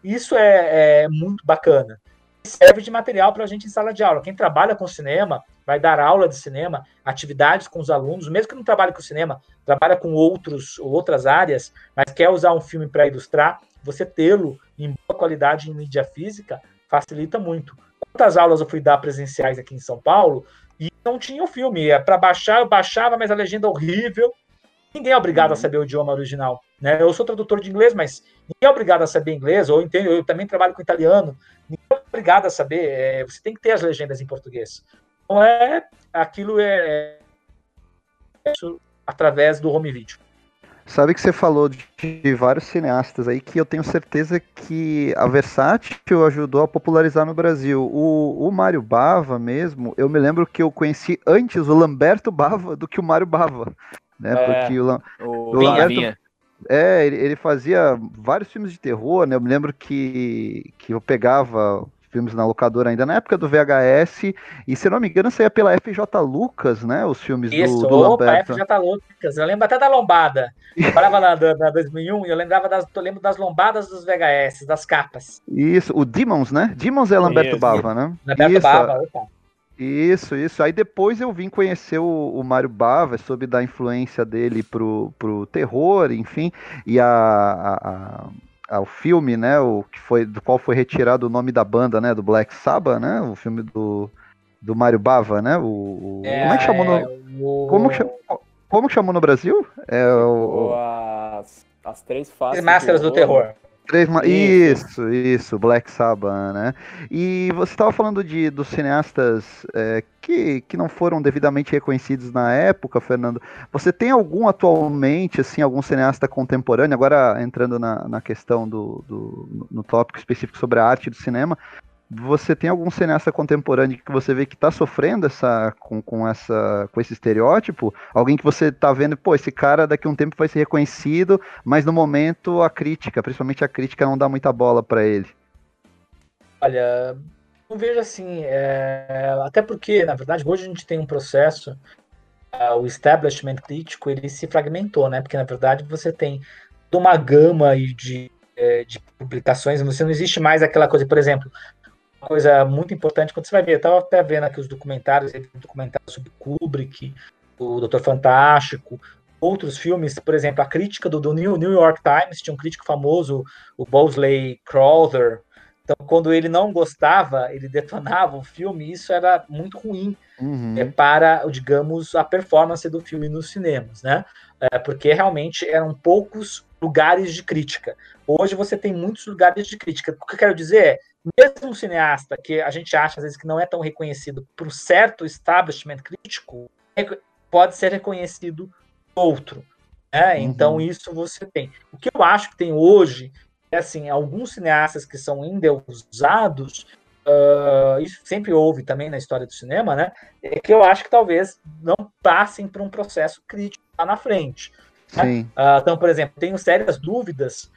Isso é, é muito bacana serve de material para a gente em sala de aula. Quem trabalha com cinema vai dar aula de cinema, atividades com os alunos, mesmo que não trabalhe com cinema, trabalha com outros outras áreas, mas quer usar um filme para ilustrar, você tê-lo em boa qualidade em mídia física facilita muito. Quantas aulas eu fui dar presenciais aqui em São Paulo e não tinha o filme, é para baixar, eu baixava, mas a legenda é horrível. Ninguém é obrigado uhum. a saber o idioma original, né? Eu sou tradutor de inglês, mas ninguém é obrigado a saber inglês, ou entendo, eu também trabalho com italiano, ninguém é obrigado a saber, é, você tem que ter as legendas em português. Então é aquilo é, é através do home video. Sabe que você falou de, de, vários cineastas aí que eu tenho certeza que a Versátil ajudou a popularizar no Brasil. O, o Mário Bava mesmo, eu me lembro que eu conheci antes o Lamberto Bava do que o Mário Bava. Né? É, Porque o, o, o Lamberto, é, ele, ele, fazia vários filmes de terror, né? Eu me lembro que, que eu pegava filmes na locadora ainda na época do VHS, e se não me engano, saía pela FJ Lucas, né? Os filmes Isso, do, do opa, Lamberto. FJ Lucas. Eu lembro até da lombada. Eu parava na, na 2001 e eu lembrava das, eu lembro das lombadas dos VHS, das capas. Isso, o Demons, né? Demons é Lamberto Isso. Bava, né? Lamberto Isso. Bava, opa. Isso, isso. Aí depois eu vim conhecer o, o Mário Bava, soube da influência dele pro, pro terror, enfim, e a, a, a, o filme, né, o que foi do qual foi retirado o nome da banda, né, do Black Sabbath, né, o filme do, do Mário Bava, né, o, o é, como é que chamou no, o... como, chamou, como que chamou no Brasil? É o, as, as três faces. Máscaras do terror. Três Isso, isso, Black Sabbath, né? E você estava falando de, dos cineastas é, que, que não foram devidamente reconhecidos na época, Fernando. Você tem algum atualmente, assim, algum cineasta contemporâneo, agora entrando na, na questão do, do no tópico específico sobre a arte do cinema, você tem algum cineasta contemporâneo que você vê que está sofrendo essa, com, com, essa, com esse estereótipo? Alguém que você está vendo, pô, esse cara daqui a um tempo vai ser reconhecido, mas no momento a crítica, principalmente a crítica, não dá muita bola para ele? Olha, eu vejo assim, é... até porque, na verdade, hoje a gente tem um processo, uh, o establishment crítico, ele se fragmentou, né? Porque, na verdade, você tem uma gama de, é, de publicações, você não existe mais aquela coisa, por exemplo, coisa muito importante quando você vai ver. Eu tava até vendo aqui os documentários, um documentário sobre Kubrick, o Doutor Fantástico, outros filmes, por exemplo, a crítica do, do New, New York Times, tinha um crítico famoso, o Bosley Crowther. Então, quando ele não gostava, ele detonava o filme, e isso era muito ruim uhum. é, para, digamos, a performance do filme nos cinemas, né? É, porque realmente eram poucos lugares de crítica. Hoje você tem muitos lugares de crítica. O que eu quero dizer é, mesmo um cineasta que a gente acha às vezes que não é tão reconhecido por um certo establishment crítico, pode ser reconhecido outro. Né? Uhum. Então isso você tem. O que eu acho que tem hoje é assim, alguns cineastas que são endeusados, uh, isso sempre houve também na história do cinema, né? É que eu acho que talvez não passem por um processo crítico lá na frente. Né? Uh, então, por exemplo, tenho sérias dúvidas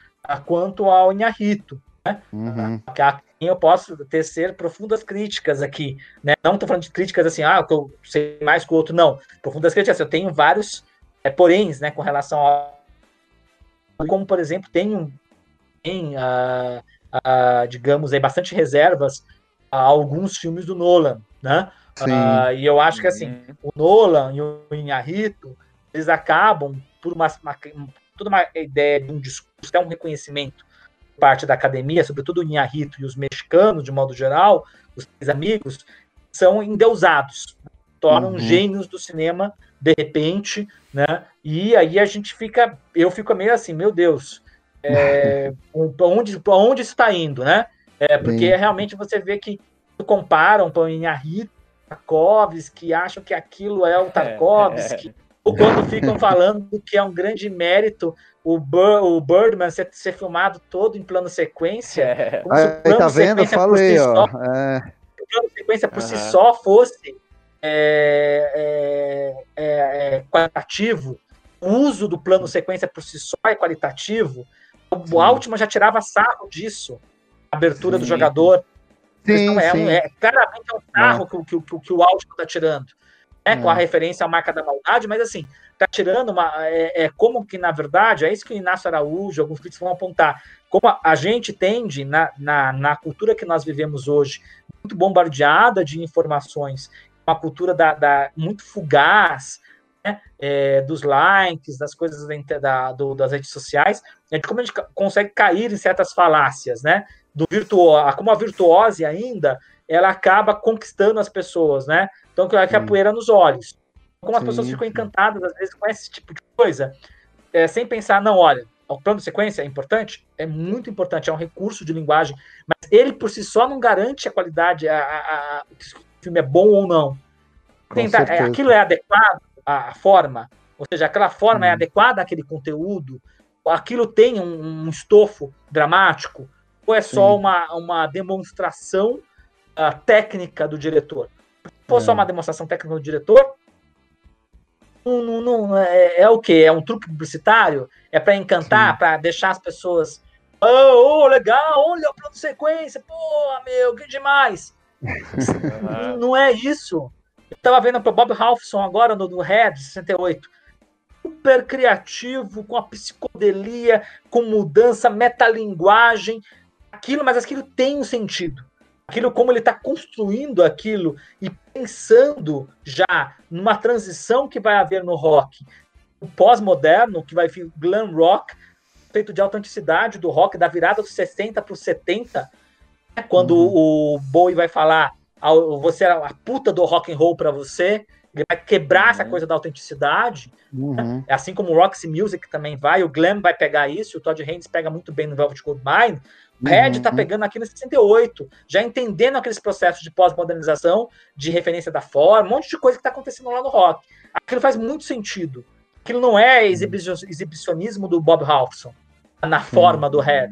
quanto ao Inharito, né? Uhum. A, quem eu posso tecer profundas críticas aqui, né? Não estou falando de críticas assim, ah, que eu sei mais que o outro, não. Profundas críticas, eu tenho vários é, poréns, né, com relação a como, por exemplo, tenho tem, uh, uh, digamos, aí, bastante reservas a alguns filmes do Nolan, né? Uh, e eu acho que assim, uhum. o Nolan e o Inharito, eles acabam por uma, uma, toda uma ideia de um discurso, até um reconhecimento parte da academia, sobretudo o Inharito e os mexicanos, de modo geral, os três amigos, são endeusados, tornam uhum. gênios do cinema de repente, né? E aí a gente fica, eu fico meio assim, meu Deus, é, onde, onde isso está indo, né? É, porque realmente você vê que comparam o Inharito, Tarkovsky, acham que aquilo é o Tarkovsky, é, é. ou quando ficam falando que é um grande mérito o, Bur o Birdman ser, ser, filmado todo em plano sequência. É. Como se o plano tá vendo? Eu falei, si ó. Só, é. o plano sequência por uhum. si só fosse é, é, é, é, qualitativo, o uso do plano sequência por si só é qualitativo. O Altman já tirava sarro disso, a abertura sim. do jogador. Sim, é, sim. Um, é, claramente é um sarro que, que, que, que o Altman está tirando. Né, com a referência à marca da maldade, mas assim, tá tirando uma. É, é, como que, na verdade, é isso que o Inácio Araújo, alguns críticos vão apontar, como a, a gente tende, na, na, na, cultura que nós vivemos hoje, muito bombardeada de informações, uma cultura da, da muito fugaz, né, é, dos likes, das coisas da, da, do, das redes sociais, é de como a gente consegue cair em certas falácias, né? Do virtuoso, como a virtuose ainda, ela acaba conquistando as pessoas, né? Então, que é a poeira nos olhos. Como as sim, pessoas ficam encantadas, às vezes, com esse tipo de coisa, é, sem pensar, não, olha, o plano de sequência é importante? É muito importante, é um recurso de linguagem, mas ele por si só não garante a qualidade, a, a, a se o filme é bom ou não. Tentar, é, aquilo é adequado à forma, ou seja, aquela forma hum. é adequada àquele conteúdo, aquilo tem um, um estofo dramático, ou é só uma, uma demonstração uh, técnica do diretor? Se for é. só uma demonstração técnica do diretor, não, não, não é, é, o que? É um truque publicitário? É para encantar, para deixar as pessoas. Oh, oh, legal, olha o plano de sequência, pô, meu, que demais. não é isso. Eu tava vendo o Bob Halfson agora no, no Red 68. Super criativo, com a psicodelia, com mudança, metalinguagem, aquilo, mas aquilo tem um sentido aquilo como ele está construindo aquilo e pensando já numa transição que vai haver no rock, o pós-moderno, que vai vir glam rock, feito de autenticidade do rock, da virada dos 60 para os 70, né, quando uhum. o Bowie vai falar você é a puta do rock and roll para você, ele vai quebrar uhum. essa coisa da autenticidade, uhum. né? assim como o Roxy Music também vai, o glam vai pegar isso, o Todd Haynes pega muito bem no Velvet Goldmine, Red está uhum. pegando aqui no 68, já entendendo aqueles processos de pós-modernização, de referência da forma, um monte de coisa que está acontecendo lá no rock. Aquilo faz muito sentido. Aquilo não é exibicionismo do Bob Halfson na forma do Red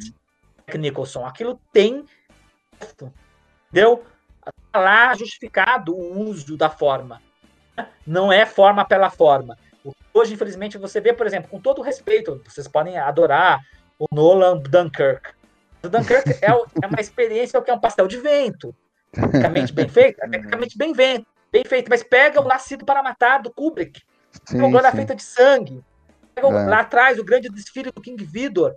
Nicholson. Aquilo tem. Entendeu? Tá lá justificado o uso da forma. Não é forma pela forma. Hoje, infelizmente, você vê, por exemplo, com todo respeito, vocês podem adorar o Nolan Dunkirk. O Dunkirk é, é uma experiência que é um pastel de vento. Tecnicamente bem feito, é tecnicamente bem, vento, bem feito, mas pega o Nascido para Matar do Kubrick, pega o Feita de Sangue, pega é. lá atrás o grande desfile do King Vidor,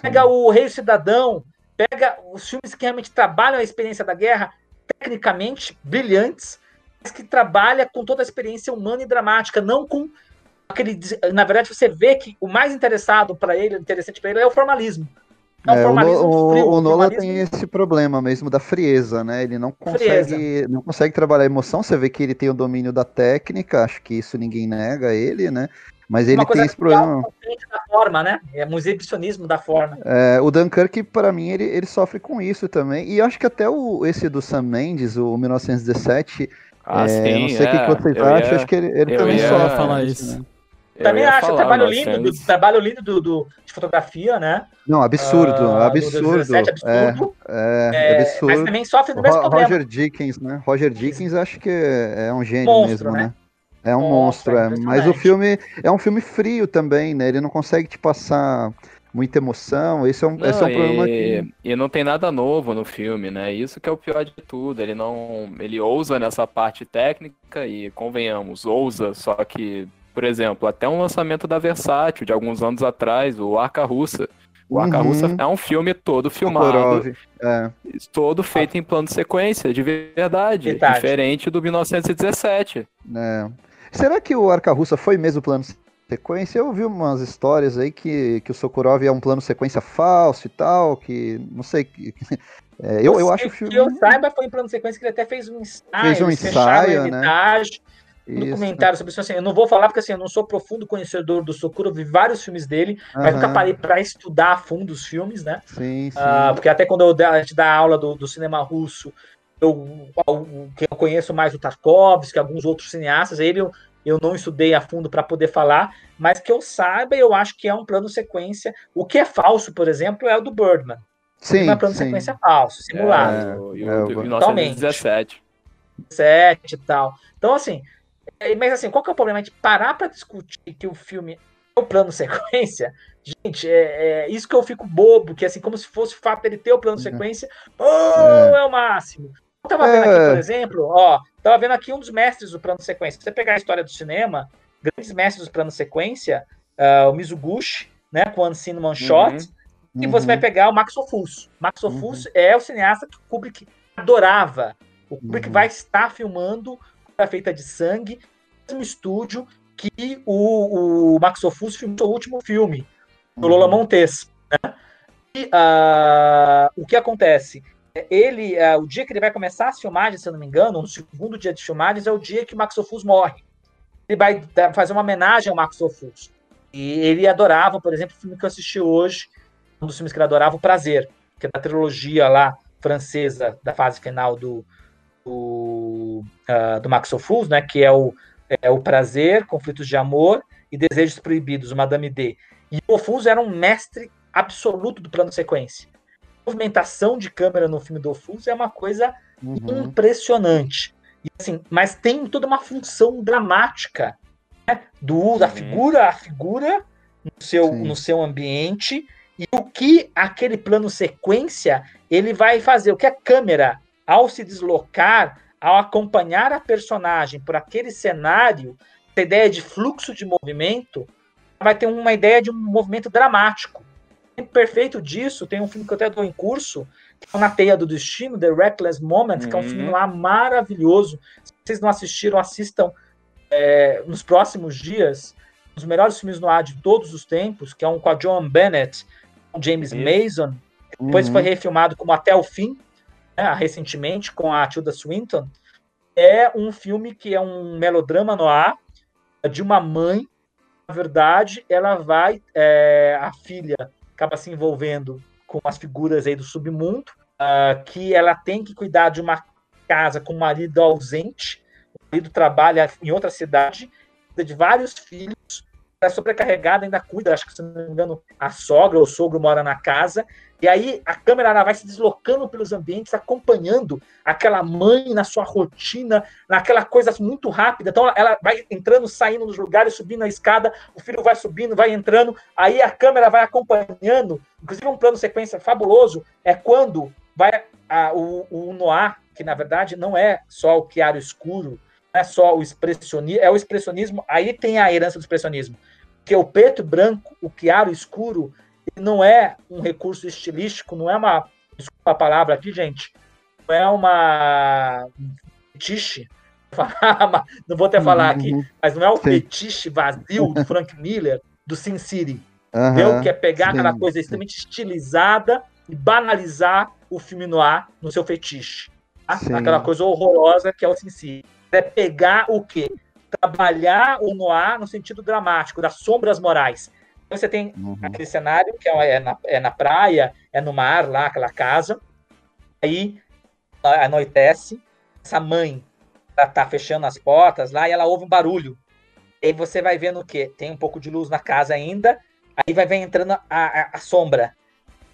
pega sim. o Rei Cidadão, pega os filmes que realmente trabalham a experiência da guerra, tecnicamente brilhantes, mas que trabalha com toda a experiência humana e dramática, não com aquele. Na verdade, você vê que o mais interessado para ele, interessante para ele, é o formalismo. É, é o, frio, o, Nola tem esse problema mesmo da frieza, né? Ele não consegue, não consegue trabalhar a emoção. Você vê que ele tem o domínio da técnica, acho que isso ninguém nega ele, né? Mas ele tem esse problema. Da forma, né? É um exibicionismo da forma. É, o Dunkirk, para mim, ele, ele sofre com isso também. E acho que até o, esse do Sam Mendes, o 1917, ah, é, sim, não sei o é. que vocês acham, acho que ele, ele também sofre. falar isso. Né? Também acho falar, trabalho lindo, do, trabalho lindo do, do, de fotografia, né? Não, absurdo, uh, absurdo. 17, absurdo. É, é, é, absurdo. Mas também sofre do mesmo problema. Roger Dickens, né? Roger Dickens acho que é, é um gênio monstro, mesmo, né? né? É um monstro, monstro é. Mas o filme é um filme frio também, né? Ele não consegue te passar muita emoção. Esse é um, não, esse é um e, problema que. E não tem nada novo no filme, né? Isso que é o pior de tudo. Ele não. Ele ousa nessa parte técnica e, convenhamos, ousa, só que por exemplo, até um lançamento da Versátil de alguns anos atrás, o Arca Russa. O Arca uhum. Russa é um filme todo filmado, é. todo feito em plano de sequência, de verdade, verdade. diferente do 1917. É. Será que o Arca Russa foi mesmo plano de sequência? Eu ouvi umas histórias aí que, que o Sokurov é um plano de sequência falso e tal, que não sei. Que, é, eu, eu acho que o filme. Que eu saiba, foi em plano de sequência que ele até fez um ensaio. Fez um ensaio, né? No comentário sobre isso. Assim, eu não vou falar porque assim, eu não sou profundo conhecedor do Socorro, vi vários filmes dele, uhum. mas nunca parei para estudar a fundo os filmes, né? Sim, sim. Uh, porque até quando eu, a gente dá aula do, do cinema russo, eu, eu, eu conheço mais o Tarkovsky, alguns outros cineastas, ele eu, eu não estudei a fundo para poder falar, mas que eu saiba, eu acho que é um plano sequência. O que é falso, por exemplo, é o do Birdman. Sim, é plano sim. sequência falso, simulado. É, o, é, o, Totalmente. 1917. 17 e tal. Então, assim, mas assim, qual que é o problema? De parar para discutir que o filme é o plano sequência, gente, é, é, isso que eu fico bobo, que assim, como se fosse o fato dele ter o plano uhum. sequência, oh, é. é o máximo. tava vendo aqui, por exemplo, ó, tava vendo aqui um dos mestres do plano sequência. Se você pegar a história do cinema, grandes mestres do plano sequência, uh, o Mizuguchi, né, com o Unseen One Shot, uhum. e você uhum. vai pegar o Max Ophuls. Max Ophuls uhum. é o cineasta que o Kubrick adorava. O Kubrick uhum. vai estar filmando a feita de sangue, no mesmo estúdio que o, o Max Ophuls filmou seu último filme, o Lola uhum. Montes. Né? E uh, o que acontece? Ele, uh, o dia que ele vai começar as filmagens, se eu não me engano, no segundo dia de filmagens, é o dia que o Max Ophuls morre. Ele vai fazer uma homenagem ao Max Ophuls. E ele adorava, por exemplo, o filme que eu assisti hoje, um dos filmes que ele adorava, O Prazer, que é da trilogia lá francesa da fase final do, do, uh, do Max Ophuls, né, que é o, é o Prazer, Conflitos de Amor e Desejos Proibidos, o Madame D. E o Ophuls era um mestre absoluto do plano sequência. A movimentação de câmera no filme do Ophuls é uma coisa uhum. impressionante. E, assim, mas tem toda uma função dramática né? do da figura a figura no seu, no seu ambiente e o que aquele plano sequência ele vai fazer, o que a câmera, ao se deslocar, ao acompanhar a personagem por aquele cenário, a ideia de fluxo de movimento, vai ter uma ideia de um movimento dramático. Perfeito disso, tem um filme que eu até dou em curso, que é Na Teia do Destino, The Reckless Moment, uhum. que é um filme uhum. lá maravilhoso. Se vocês não assistiram, assistam é, nos próximos dias. Um dos melhores filmes no ar de todos os tempos, que é um com a John Bennett, com James uhum. Mason. Depois foi refilmado como Até o Fim, né, recentemente, com a Tilda Swinton. É um filme que é um melodrama no ar de uma mãe. Na verdade, ela vai, é, a filha acaba se envolvendo com as figuras aí do submundo, uh, que ela tem que cuidar de uma casa com o marido ausente, o marido trabalha em outra cidade, de vários filhos, é sobrecarregada, ainda cuida, acho que se não me engano, a sogra ou o sogro mora na casa, e aí a câmera ela vai se deslocando pelos ambientes, acompanhando aquela mãe na sua rotina, naquela coisa muito rápida. Então ela vai entrando, saindo nos lugares, subindo a escada, o filho vai subindo, vai entrando, aí a câmera vai acompanhando. Inclusive um plano sequência fabuloso é quando vai a, o, o Noir, que na verdade não é só o Chiaro Escuro, não é só o expressionismo, é o expressionismo, aí tem a herança do expressionismo. Que é o preto e branco, o Chiaro Escuro, não é um recurso estilístico, não é uma. Desculpa a palavra aqui, gente. Não é uma fetiche. não vou até falar aqui, uhum. mas não é o fetiche vazio do Frank Miller, do Sin City. Uhum, entendeu? Que é pegar sim, aquela coisa extremamente estilizada e banalizar o filme no ar no seu fetiche. Tá? Aquela coisa horrorosa que é o Sin City. É pegar o quê? Trabalhar o noir no sentido dramático, das sombras morais. Você tem uhum. aquele cenário que é, é na, é na praia, é no mar, lá, aquela casa. Aí anoitece, essa mãe ela tá fechando as portas lá e ela ouve um barulho. E aí você vai vendo o quê? Tem um pouco de luz na casa ainda, aí vai, vai entrando a, a, a sombra.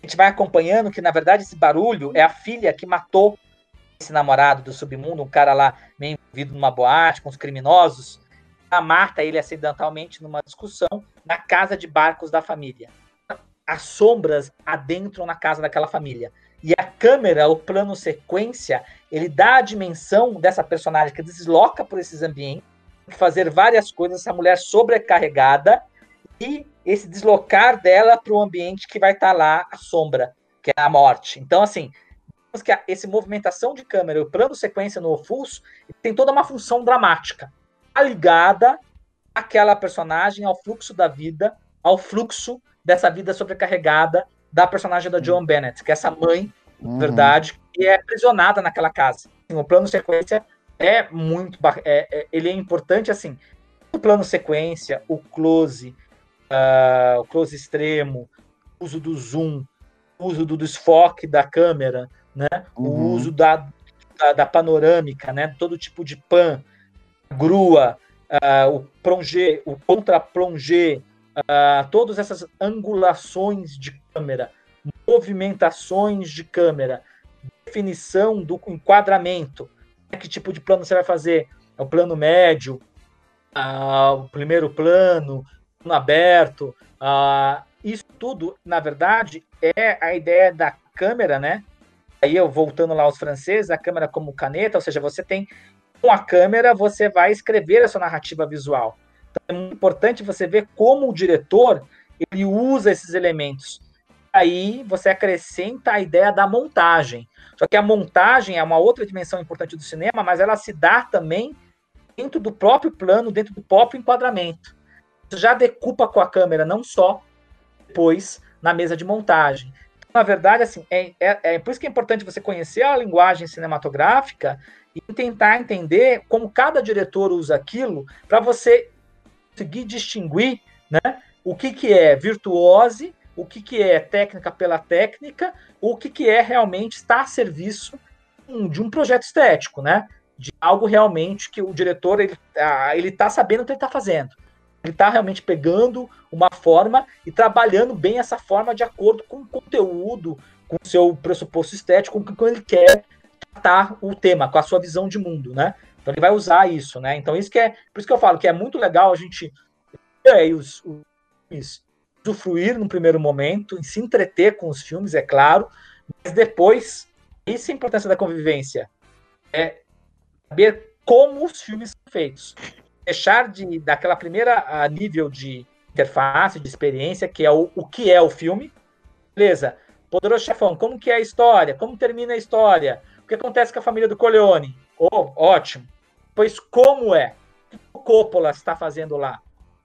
A gente vai acompanhando que, na verdade, esse barulho é a filha que matou esse namorado do submundo, um cara lá meio envolvido numa boate com os criminosos mata ele acidentalmente numa discussão na casa de barcos da família. As sombras adentram na casa daquela família. E a câmera, o plano sequência, ele dá a dimensão dessa personagem que desloca por esses ambientes, fazer várias coisas, essa mulher sobrecarregada e esse deslocar dela para o ambiente que vai estar tá lá, a sombra, que é a morte. Então, assim, que essa movimentação de câmera, o plano sequência no Ofus, tem toda uma função dramática ligada àquela personagem, ao fluxo da vida, ao fluxo dessa vida sobrecarregada da personagem da Joan Bennett, que é essa mãe, uhum. verdade, que é aprisionada naquela casa. Assim, o plano sequência é muito. É, é, ele é importante assim. O plano sequência, o close, uh, o close extremo, o uso do zoom, o uso do desfoque da câmera, né? Uhum. o uso da, da, da, panorâmica, né? todo tipo de pan, grua, uh, o plongé, o contra-plongé, uh, todas essas angulações de câmera, movimentações de câmera, definição do enquadramento, né, que tipo de plano você vai fazer? É o plano médio, uh, o primeiro plano, plano aberto, isso tudo, na verdade, é a ideia da câmera, né? Aí eu voltando lá aos franceses, a câmera como caneta, ou seja, você tem com a câmera você vai escrever a sua narrativa visual. Então é muito importante você ver como o diretor ele usa esses elementos. Aí você acrescenta a ideia da montagem. Só que a montagem é uma outra dimensão importante do cinema, mas ela se dá também dentro do próprio plano, dentro do próprio enquadramento. Você já decupa com a câmera, não só depois na mesa de montagem. Na verdade, assim, é, é, é por isso que é importante você conhecer a linguagem cinematográfica e tentar entender como cada diretor usa aquilo para você conseguir distinguir né, o que, que é virtuose, o que, que é técnica pela técnica, o que, que é realmente estar a serviço de um projeto estético, né? De algo realmente que o diretor ele ah, ele está sabendo o que ele está fazendo. Ele está realmente pegando uma forma e trabalhando bem essa forma de acordo com o conteúdo, com o seu pressuposto estético, com o que ele quer tratar o tema, com a sua visão de mundo, né? Então ele vai usar isso, né? Então isso que é, por isso que eu falo que é muito legal a gente é, os, os usufruir no primeiro momento, e se entreter com os filmes, é claro, mas depois, isso é a importância da convivência, é saber como os filmes são feitos. Deixar de daquela primeira nível de interface, de experiência, que é o, o que é o filme. Beleza. Poderoso Chefão, como que é a história? Como termina a história? O que acontece com a família do Corleone? Oh, ótimo. Pois como é? O que o Coppola está fazendo lá?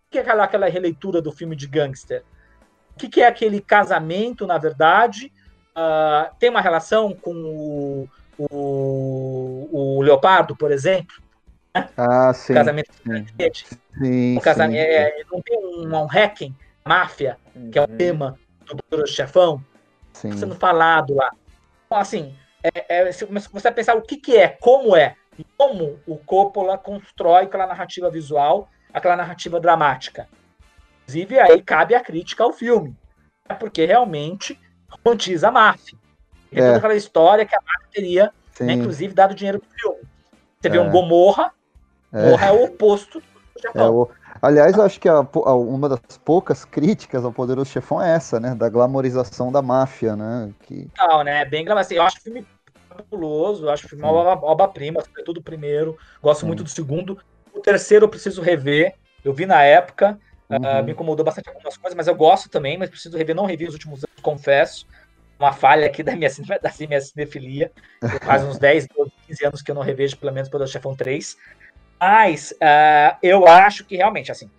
O que é aquela, aquela releitura do filme de gangster? O que, que é aquele casamento, na verdade? Uh, tem uma relação com o, o, o Leopardo, por exemplo? Né? Ah, sim. O casamento sim, sim, o casamento, sim. É, não tem um, um hacking, máfia, que é o uhum. tema do Chefão, sim. sendo falado lá. Então, assim, é, é, se você pensar o que, que é, como é, como o Coppola constrói aquela narrativa visual, aquela narrativa dramática. Inclusive, aí cabe a crítica ao filme, né? porque realmente romantiza a máfia. É, toda aquela história que a máfia teria, né, inclusive, dado dinheiro para o filme. Você é. vê um Gomorra, é. É o oposto do Japão. É o... Aliás, eu acho que a, a, uma das poucas críticas ao Poderoso Chefão é essa, né? Da glamorização da máfia, né? Que... Não, né? Bem glamourizado. Assim, eu acho o filme fabuloso, eu acho o filme uma obra-prima, sobretudo o primeiro. Gosto Sim. muito do segundo. O terceiro eu preciso rever. Eu vi na época, ah, uhum. uh, me incomodou bastante algumas coisas, mas eu gosto também, mas preciso rever. Não revi os últimos anos, confesso. Uma falha aqui da minha, da minha cinefilia. Faz uns 10, 12, 15 anos que eu não revejo, pelo menos, pelo Chefão 3. Mas uh, eu acho que realmente, assim,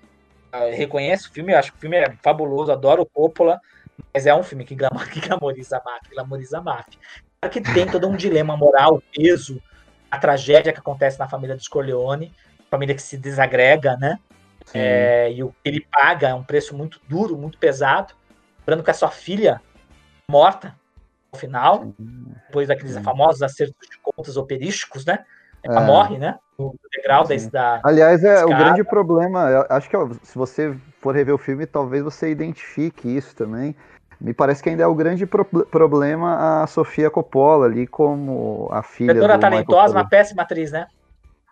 uh, reconheço o filme, acho que o filme é fabuloso, adoro o Coppola, mas é um filme que, que glamoriza a máfia, glamoriza a máfia. Claro que tem todo um dilema moral, peso, a tragédia que acontece na família dos Corleone, família que se desagrega, né? É, e o que ele paga é um preço muito duro, muito pesado. Lembrando que a sua filha morta no final, depois daqueles Sim. famosos acertos de contas operísticos, né? Ela é. morre, né? No degrau desse, da. Aliás, é o grande problema. acho que se você for rever o filme, talvez você identifique isso também. Me parece que ainda é o grande pro problema a Sofia Coppola ali como a filha. Diretora talentosa, uma péssima atriz, né?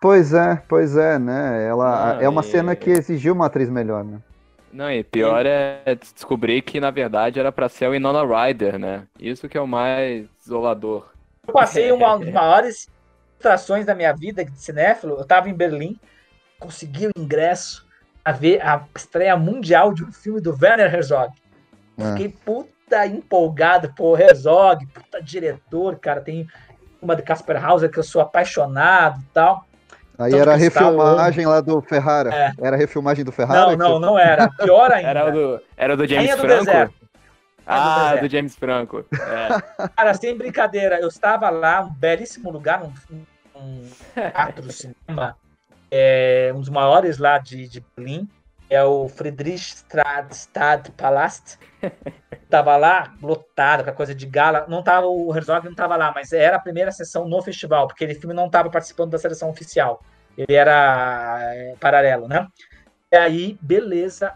Pois é, pois é, né? Ela Não, é uma e... cena que exigiu uma atriz melhor, né? Não, e pior é descobrir que na verdade era para ser o Inona Ryder, né? Isso que é o mais isolador. Eu passei uma das maiores frustrações da minha vida de cinéfilo. Eu tava em Berlim, consegui o ingresso a ver a estreia mundial de um filme do Werner Herzog. É. Fiquei puta empolgado, pô, Herzog, puta diretor, cara. Tem uma de Casper Hauser que eu sou apaixonado e tal. Aí era a refilmagem lá do Ferrara. É. Era a refilmagem do Ferrara? Não, não, não era. Pior ainda. Era do, era do James do Franco? Ah, do, do, James Franco. É. Cara, sem brincadeira, eu estava lá, um belíssimo lugar, um, um teatro cinema, é, um dos maiores lá de, de Berlim é o Friedrichstad Palast. tava lá, lotado, com a coisa de gala. Não tava, o Herzog não tava lá, mas era a primeira sessão no festival, porque ele filme não tava participando da seleção oficial. Ele era é, paralelo, né? E aí, beleza,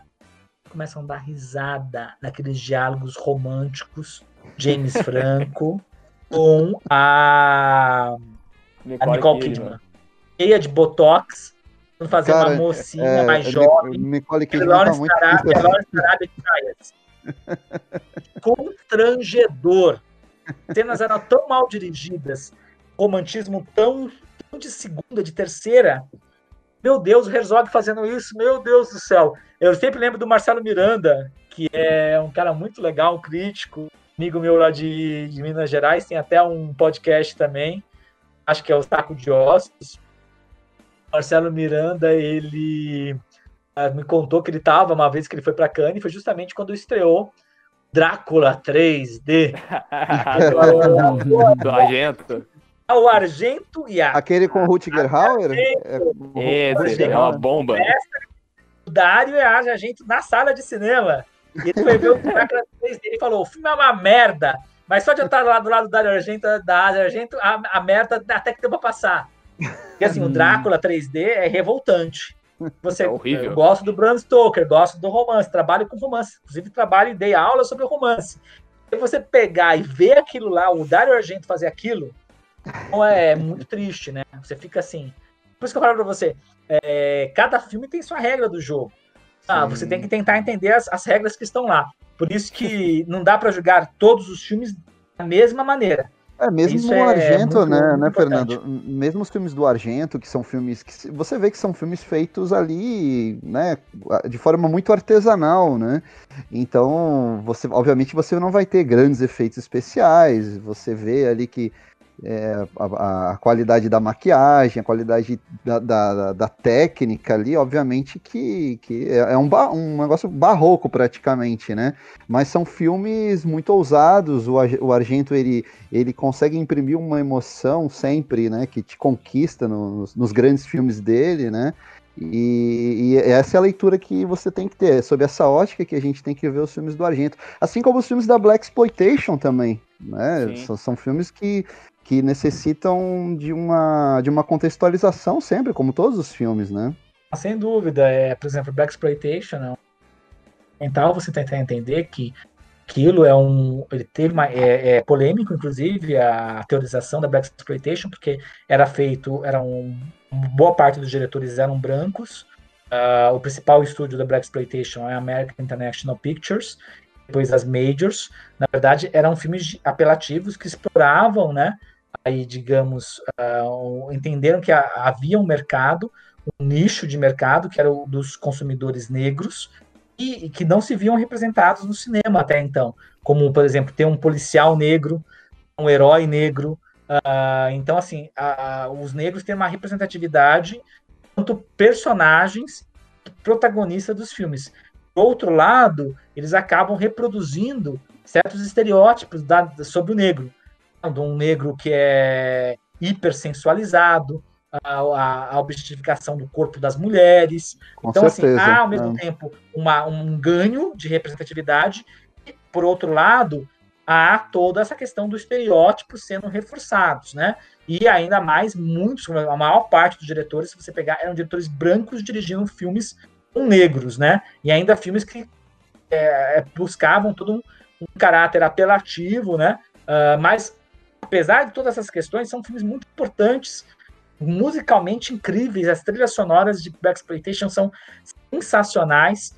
começam a dar risada naqueles diálogos românticos, James Franco com a, a Nicole Kidman. Cheia de Botox, fazer Cara, uma mocinha é, mais jovem. Nicole Kidman tá muito Lawrence Arabia de Constrangedor. cenas eram tão mal dirigidas, romantismo tão, tão de segunda, de terceira. Meu Deus, o Herzog fazendo isso, meu Deus do céu. Eu sempre lembro do Marcelo Miranda, que é um cara muito legal, um crítico, amigo meu lá de, de Minas Gerais, tem até um podcast também, acho que é o Saco de Ossos. Marcelo Miranda, ele ah, me contou que ele estava uma vez que ele foi para Cannes, foi justamente quando estreou Drácula 3D. do, do Argento. O Argento e a. Aquele com Rutger Hauer? É, Esse, é uma bomba. O Dário e a Argento na sala de cinema. E ele foi ver o Drácula 3D e falou: o filme é uma merda. Mas só de eu estar lá do lado do Dário Argento, da Argento, a, a merda até que deu pra passar. Porque assim, o Drácula 3D é revoltante. Você, é horrível. Eu gosto do Bram Stoker, gosto do romance, trabalho com romance. Inclusive, trabalho e dei aula sobre romance. Se você pegar e ver aquilo lá, o Dario Argento fazer aquilo, então é muito triste, né? Você fica assim. Por isso que eu falo pra você, é, cada filme tem sua regra do jogo. Ah, você tem que tentar entender as, as regras que estão lá. Por isso que não dá para jogar todos os filmes da mesma maneira. É, mesmo Isso o é Argento, muito, né, muito né Fernando? Mesmo os filmes do Argento, que são filmes que você vê que são filmes feitos ali, né, de forma muito artesanal, né? Então, você, obviamente, você não vai ter grandes efeitos especiais. Você vê ali que é, a, a, qualidade da maquiagem, a qualidade da, da, da técnica ali, obviamente que, que é, é um, um negócio barroco praticamente, né? Mas são filmes muito ousados, o, o Argento ele, ele consegue imprimir uma emoção sempre, né? Que te conquista nos, nos grandes filmes dele, né? E, e, essa é a leitura que você tem que ter, é sob essa ótica que a gente tem que ver os filmes do Argento. Assim como os filmes da Black Exploitation também. Né? São, são, filmes que que necessitam de uma, de uma contextualização sempre, como todos os filmes, né? Ah, sem dúvida. É, por exemplo, Black Exploitation é então você tentar entender que aquilo é um. Ele teve uma. É, é, polêmico, inclusive, a teorização da Black Exploitation, porque era feito. Era um, boa parte dos diretores eram brancos. Uh, o principal estúdio da Black Exploitation é a American International Pictures, depois as Majors. Na verdade, eram filmes apelativos que exploravam, né? Aí, digamos, uh, entenderam que havia um mercado, um nicho de mercado, que era o dos consumidores negros, e, e, que não se viam representados no cinema até então, como, por exemplo, ter um policial negro, um herói negro. Uh, então, assim, os negros têm uma representatividade quanto personagens protagonistas dos filmes. Do outro lado, eles acabam reproduzindo certos estereótipos da, sobre o negro um negro que é hipersensualizado, a, a, a objetificação do corpo das mulheres. Com então, assim, certeza, assim, há ao mesmo é. tempo uma, um ganho de representatividade, e, por outro lado, há toda essa questão do estereótipo sendo reforçados, né? E ainda mais, muitos, a maior parte dos diretores, se você pegar, eram diretores brancos dirigindo filmes com negros, né? E ainda filmes que é, buscavam todo um, um, caráter apelativo, né? Uh, mas apesar de todas essas questões, são filmes muito importantes, musicalmente incríveis. As trilhas sonoras de Black Exploitation são sensacionais,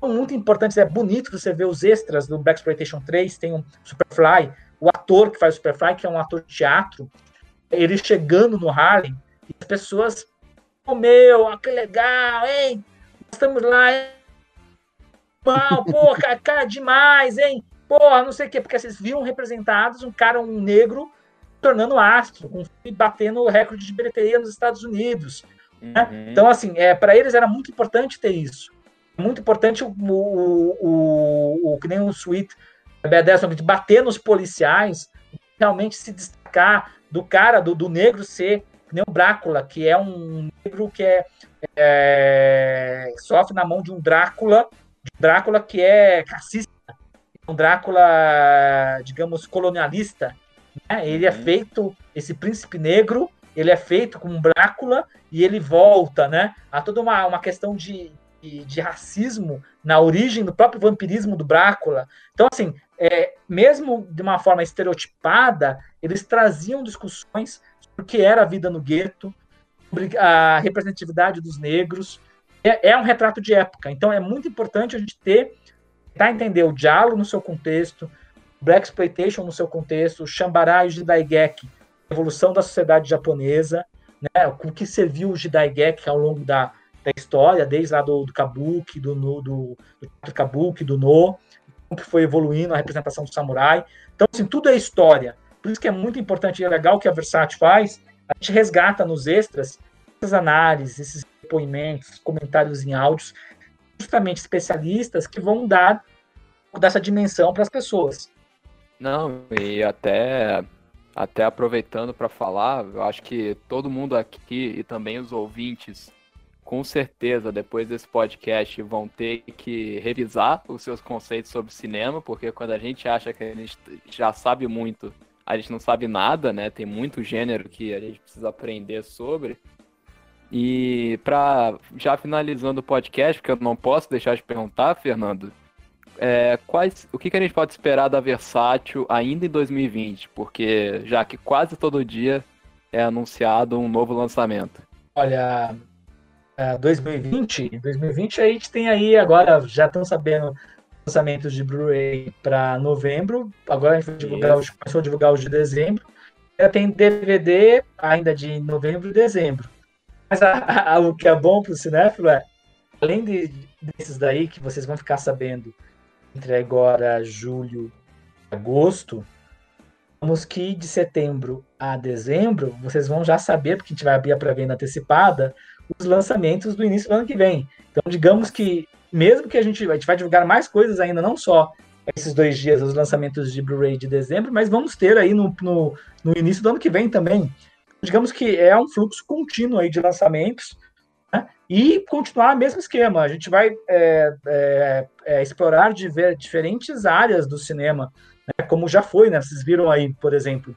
são muito importantes. É bonito você ver os extras do Black Exploitation 3. Tem um Superfly, o ator que faz o Superfly, que é um ator de teatro, ele chegando no Harlem e as pessoas, oh meu, que legal, hein? Estamos lá, hein? Pô, cara, cara, demais, hein? Porra, não sei o quê, porque vocês viram representados um cara, um negro, tornando astro, com, batendo o recorde de bilheteria nos Estados Unidos. Né? Uhum. Então, assim, é, para eles era muito importante ter isso. Muito importante o, o, o, o que nem o Sweet B10, de bater nos policiais, realmente se destacar do cara, do, do negro ser que nem o Drácula, que é um negro que é, é sofre na mão de um Drácula, de um Drácula que é racista, um Drácula, digamos, colonialista. Né? Ele é uhum. feito, esse príncipe negro, ele é feito com um Drácula e ele volta, né? Há toda uma, uma questão de, de, de racismo na origem do próprio vampirismo do Drácula. Então, assim, é, mesmo de uma forma estereotipada, eles traziam discussões sobre o que era a vida no gueto, sobre a representatividade dos negros. É, é um retrato de época. Então, é muito importante a gente ter tentar entender o diálogo no seu contexto, Black Exploitation no seu contexto, Shambara e o Jidaigeki, evolução da sociedade japonesa, né, o que serviu o Jidaigeki ao longo da, da história, desde lá do, do Kabuki, do, no, do, do Kabuki, do No, que foi evoluindo a representação do samurai. Então, assim, tudo é história. Por isso que é muito importante e é legal que a Versace faz, a gente resgata nos extras essas análises, esses depoimentos, comentários em áudios, justamente especialistas que vão dar dessa dimensão para as pessoas. Não, e até até aproveitando para falar, eu acho que todo mundo aqui e também os ouvintes, com certeza, depois desse podcast, vão ter que revisar os seus conceitos sobre cinema, porque quando a gente acha que a gente já sabe muito, a gente não sabe nada, né? Tem muito gênero que a gente precisa aprender sobre. E para já finalizando o podcast, porque eu não posso deixar de perguntar, Fernando, é, quais, o que, que a gente pode esperar da Versátil ainda em 2020? Porque já que quase todo dia é anunciado um novo lançamento. Olha, 2020, 2020 a gente tem aí agora, já estão sabendo lançamentos de Blu-ray para novembro. Agora a gente divulgar os, começou a divulgar os de dezembro. Já tem DVD ainda de novembro e dezembro. Mas a, a, o que é bom para o cinéfilo é, além de, desses daí que vocês vão ficar sabendo entre agora julho e agosto, vamos que de setembro a dezembro, vocês vão já saber, porque a gente vai abrir a pré-venda antecipada, os lançamentos do início do ano que vem. Então, digamos que, mesmo que a gente, a gente vai divulgar mais coisas ainda, não só esses dois dias, os lançamentos de Blu-ray de dezembro, mas vamos ter aí no, no, no, início do ano que vem também. Digamos que é um fluxo contínuo aí de lançamentos, né? E continuar o mesmo esquema. A gente vai é, é, é, explorar ver diferentes áreas do cinema, né? como já foi, né? Vocês viram aí, por exemplo,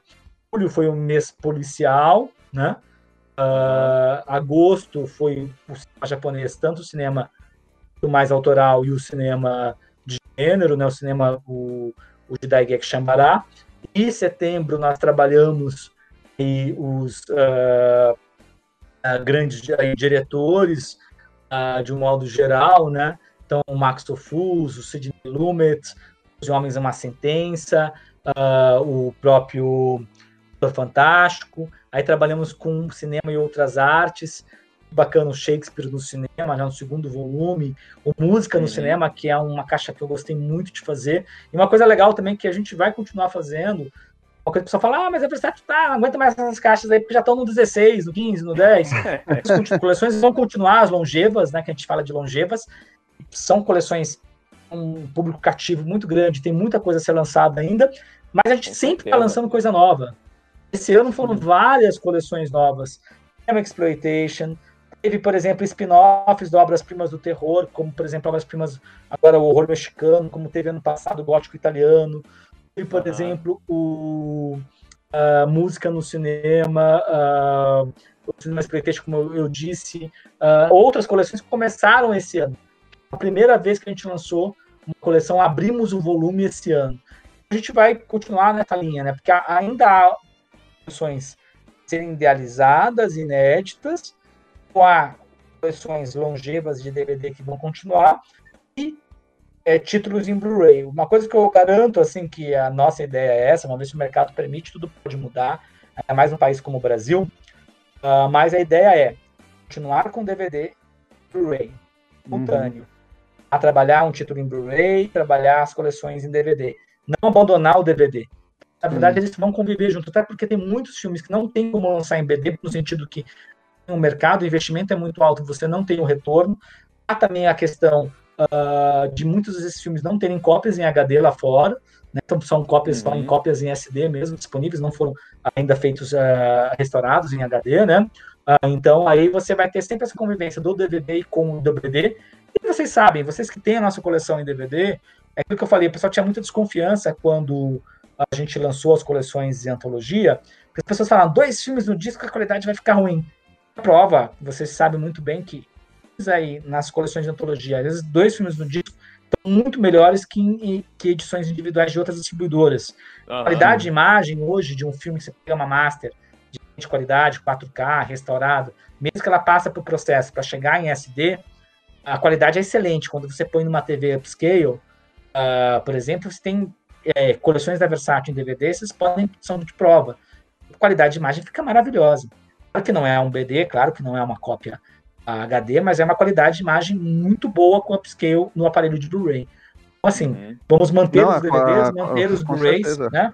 julho foi um mês policial, né? Uh, agosto foi o cinema japonês, tanto o cinema mais autoral e o cinema de gênero, né? O cinema o, o de Daigeki Shambara. E setembro nós trabalhamos e os uh, grandes diretores, uh, de um modo geral, né? Então, o Max Tofus, o Sidney Lumet, Os Homens é uma Sentença, uh, o próprio Fantástico. Aí trabalhamos com cinema e outras artes. Bacana o Shakespeare no cinema, já no segundo volume. O Música no uhum. cinema, que é uma caixa que eu gostei muito de fazer. E uma coisa legal também que a gente vai continuar fazendo, coisa que o pessoal fala, ah, mas é versátil, tá, não aguenta mais essas caixas aí, porque já estão no 16, no 15, no 10. As coleções vão continuar, as longevas, né, que a gente fala de longevas, são coleções um público cativo muito grande, tem muita coisa a ser lançada ainda, mas a gente sempre está lançando coisa nova. Esse ano foram uhum. várias coleções novas. Tem Exploitation, teve, por exemplo, spin-offs de obras-primas do terror, como, por exemplo, obras-primas, agora o horror mexicano, como teve ano passado o gótico italiano, e, por uhum. exemplo, o, a música no cinema, a, o cinema exploitation, como eu disse, a, outras coleções que começaram esse ano. A primeira vez que a gente lançou uma coleção, abrimos o volume esse ano. A gente vai continuar nessa linha, né? Porque ainda há coleções serem idealizadas, inéditas, com a coleções longevas de DVD que vão continuar, e é, títulos em Blu-ray. Uma coisa que eu garanto, assim, que a nossa ideia é essa, uma vez que o mercado permite, tudo pode mudar, é mais um país como o Brasil, uh, mas a ideia é continuar com DVD Blu-ray, simultâneo. Uhum. A trabalhar um título em Blu-ray, trabalhar as coleções em DVD. Não abandonar o DVD. Na verdade, uhum. eles vão conviver junto, até porque tem muitos filmes que não tem como lançar em BD, no sentido que o mercado, o investimento é muito alto, você não tem o retorno. Há também a questão uh, de muitos desses filmes não terem cópias em HD lá fora, né? então são cópias, uhum. são cópias em SD mesmo disponíveis, não foram ainda feitos, uh, restaurados em HD, né? Uh, então aí você vai ter sempre essa convivência do DVD com o DVD. E vocês sabem, vocês que têm a nossa coleção em DVD, é aquilo que eu falei, o pessoal tinha muita desconfiança quando a gente lançou as coleções de antologia, as pessoas falavam, dois filmes no disco, a qualidade vai ficar ruim. A prova, vocês sabem muito bem que aí nas coleções de antologia, às vezes dois filmes no disco estão muito melhores que, que edições individuais de outras distribuidoras. Uhum. A qualidade de imagem hoje de um filme que você pega uma master de qualidade, 4K, restaurado, mesmo que ela passe por processo para chegar em SD, a qualidade é excelente. Quando você põe numa TV upscale, uh, por exemplo, você tem é, coleções da Versátil em DVD, vocês podem, são de prova. A qualidade de imagem fica maravilhosa. Claro que não é um BD, claro que não é uma cópia HD, mas é uma qualidade de imagem muito boa com upscale no aparelho de Blu-ray. Então, assim, uhum. vamos manter não, os DVDs, a, manter a, os Blu-rays, né?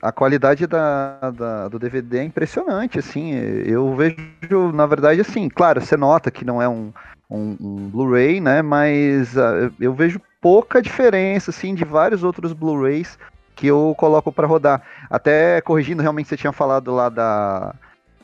a qualidade da, da, do DVD é impressionante, assim, eu vejo, na verdade, assim, claro, você nota que não é um, um, um Blu-ray, né, mas uh, eu vejo pouca diferença, assim, de vários outros Blu-rays que eu coloco para rodar. Até corrigindo, realmente, você tinha falado lá da,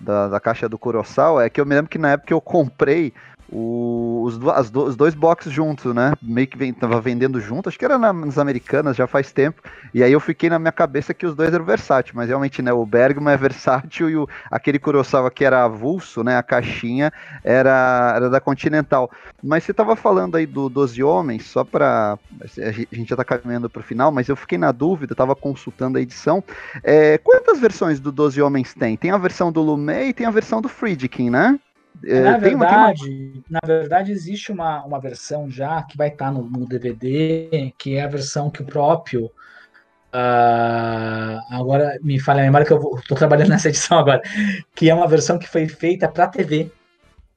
da, da caixa do Kurosawa, é que eu me lembro que na época eu comprei os, as, os dois boxes juntos, né? Meio que vem, tava vendendo junto, acho que era na, nas americanas já faz tempo. E aí eu fiquei na minha cabeça que os dois eram versátil, mas realmente, né? O Bergman é versátil e o, aquele Kurosawa que era avulso, né? A caixinha era, era da Continental. Mas você tava falando aí do Doze Homens, só pra. A gente já tá caminhando pro final, mas eu fiquei na dúvida, tava consultando a edição. É, quantas versões do Doze Homens tem? Tem a versão do Lumet e tem a versão do Friedkin, né? É, na verdade, uma... na verdade existe uma, uma versão já que vai estar no, no DVD, que é a versão que o próprio uh, agora me falha a memória que eu estou trabalhando nessa edição agora, que é uma versão que foi feita para TV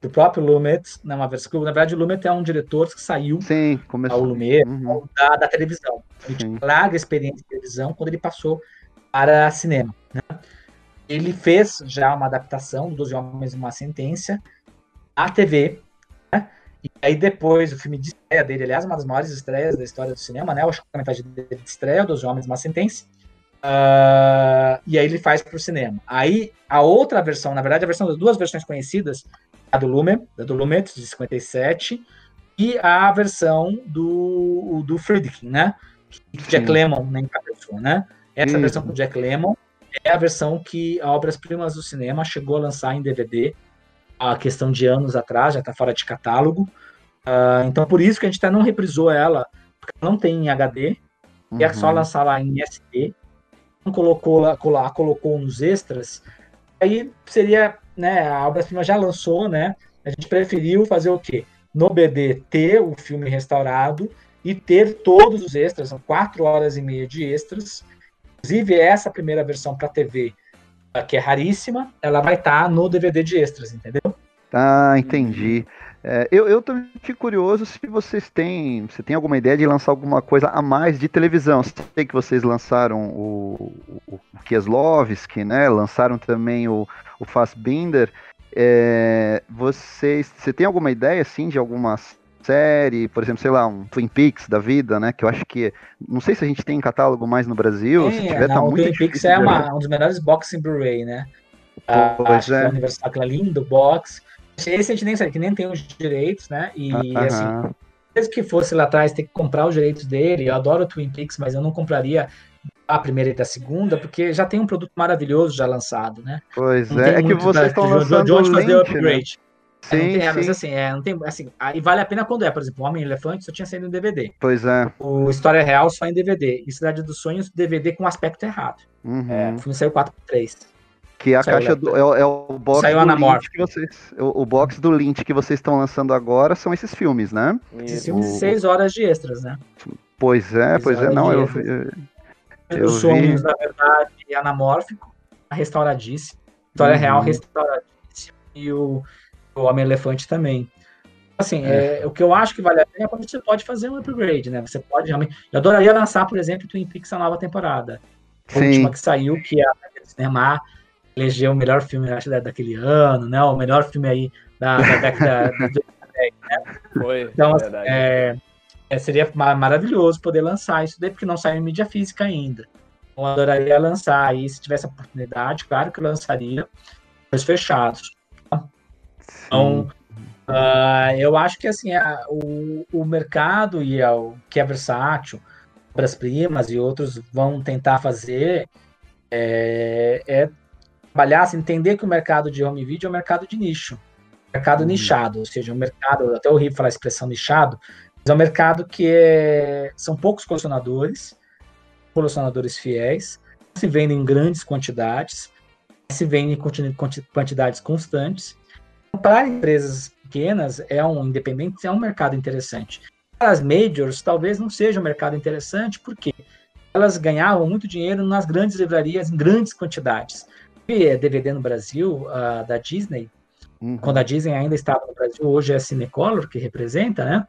do próprio Lumet, né, uma versão, na verdade o Lumet é um diretor que saiu Sim, começou. ao Lumet uhum. da, da, televisão. Ele tinha larga experiência de televisão quando ele passou para cinema. Né? Ele fez já uma adaptação dos Homens e uma Sentença à TV, né? E aí depois o filme de estreia dele, aliás, uma das maiores estreias da história do cinema, né? Acho que a metade dele de estreia dos Homens e uma Sentença. Uh, e aí ele faz para o cinema. Aí a outra versão, na verdade, a versão das duas versões conhecidas, a do Lumet, a do Lumet de 57, e a versão do, do Friedkin, né? Que Jack Lemmon nem encabeçou, né? Essa versão do Jack Lemmon é a versão que a Obras Primas do Cinema chegou a lançar em DVD a questão de anos atrás, já está fora de catálogo. Uh, então, por isso que a gente até não reprisou ela, porque não tem em HD, uhum. e é só uhum. lançar lá em SD. Não colocou lá, colocou nos extras. Aí seria, né, a Obras Prima já lançou, né? A gente preferiu fazer o quê? No BD ter o filme restaurado e ter todos os extras, são quatro horas e meia de extras, Inclusive, essa primeira versão para TV, que é raríssima, ela vai estar tá no DVD de extras, entendeu? Ah, entendi. É, eu, eu também fico curioso se vocês têm, você tem alguma ideia de lançar alguma coisa a mais de televisão. Sei que vocês lançaram o, o, o Kieslowski, né? Lançaram também o, o Fassbinder. É, vocês, você tem alguma ideia, assim, de algumas série, por exemplo, sei lá, um Twin Peaks da vida, né? Que eu acho que. Não sei se a gente tem catálogo mais no Brasil. se tiver, tá não, tá o Twin Peaks é uma, um dos melhores boxing Blu-ray, né? Pois ah, é. Universal, aquela lindo box. Esse a gente nem sabe, que nem tem os direitos, né? E uh -huh. assim, mesmo que fosse lá atrás ter que comprar os direitos dele, eu adoro o Twin Peaks, mas eu não compraria a primeira e da segunda, porque já tem um produto maravilhoso já lançado, né? Pois não é, é que vocês estão lançando de onde fazer o né? upgrade. Né? Sim, é, mas assim, é, não tem, assim, aí vale a pena quando é, por exemplo, o Homem Elefante só tinha saído em DVD. Pois é. O História Real só em DVD. E Cidade dos Sonhos, DVD com aspecto errado. Uhum. É, o filme saiu 4x3. Que é a caixa do. É, é, o box saiu do Lynch que vocês. O, o, box do Lynch que vocês estão lançando agora são esses filmes, né? Esses filmes de 6 horas de extras, né? Pois é, pois é, não, eu, eu, eu, Os sonhos, na verdade, anamórfico, restauradíssimo. História uhum. real restauradíssimo. E o o Homem-Elefante também. Assim, é. É, o que eu acho que vale a pena é quando você pode fazer um upgrade, né? Você pode realmente. Eu adoraria lançar, por exemplo, Twin Peaks a nova temporada. A Sim. última que saiu, que é a cinema elegeu o melhor filme, acho, daquele ano, né? O melhor filme aí da, da década de 2010, né? Foi, então, assim, é, é, seria maravilhoso poder lançar isso daí, porque não saiu em mídia física ainda. Então, eu adoraria lançar aí, se tivesse a oportunidade, claro que eu lançaria, os fechados. Então, uh, eu acho que assim, a, o, o mercado e a, o que é versátil, as primas e outros vão tentar fazer é, é trabalhar, assim, entender que o mercado de home video é um mercado de nicho, mercado uhum. nichado, ou seja, um mercado, até horrível falar a expressão nichado, mas é um mercado que é, são poucos colecionadores, colecionadores fiéis, se vendem em grandes quantidades, se vendem em quantidades constantes, para empresas pequenas, é um independente, é um mercado interessante. Para as majors, talvez não seja um mercado interessante, porque elas ganhavam muito dinheiro nas grandes livrarias, em grandes quantidades. E DVD no Brasil, uh, da Disney, uhum. quando a Disney ainda estava no Brasil, hoje é a Cinecolor que representa, né?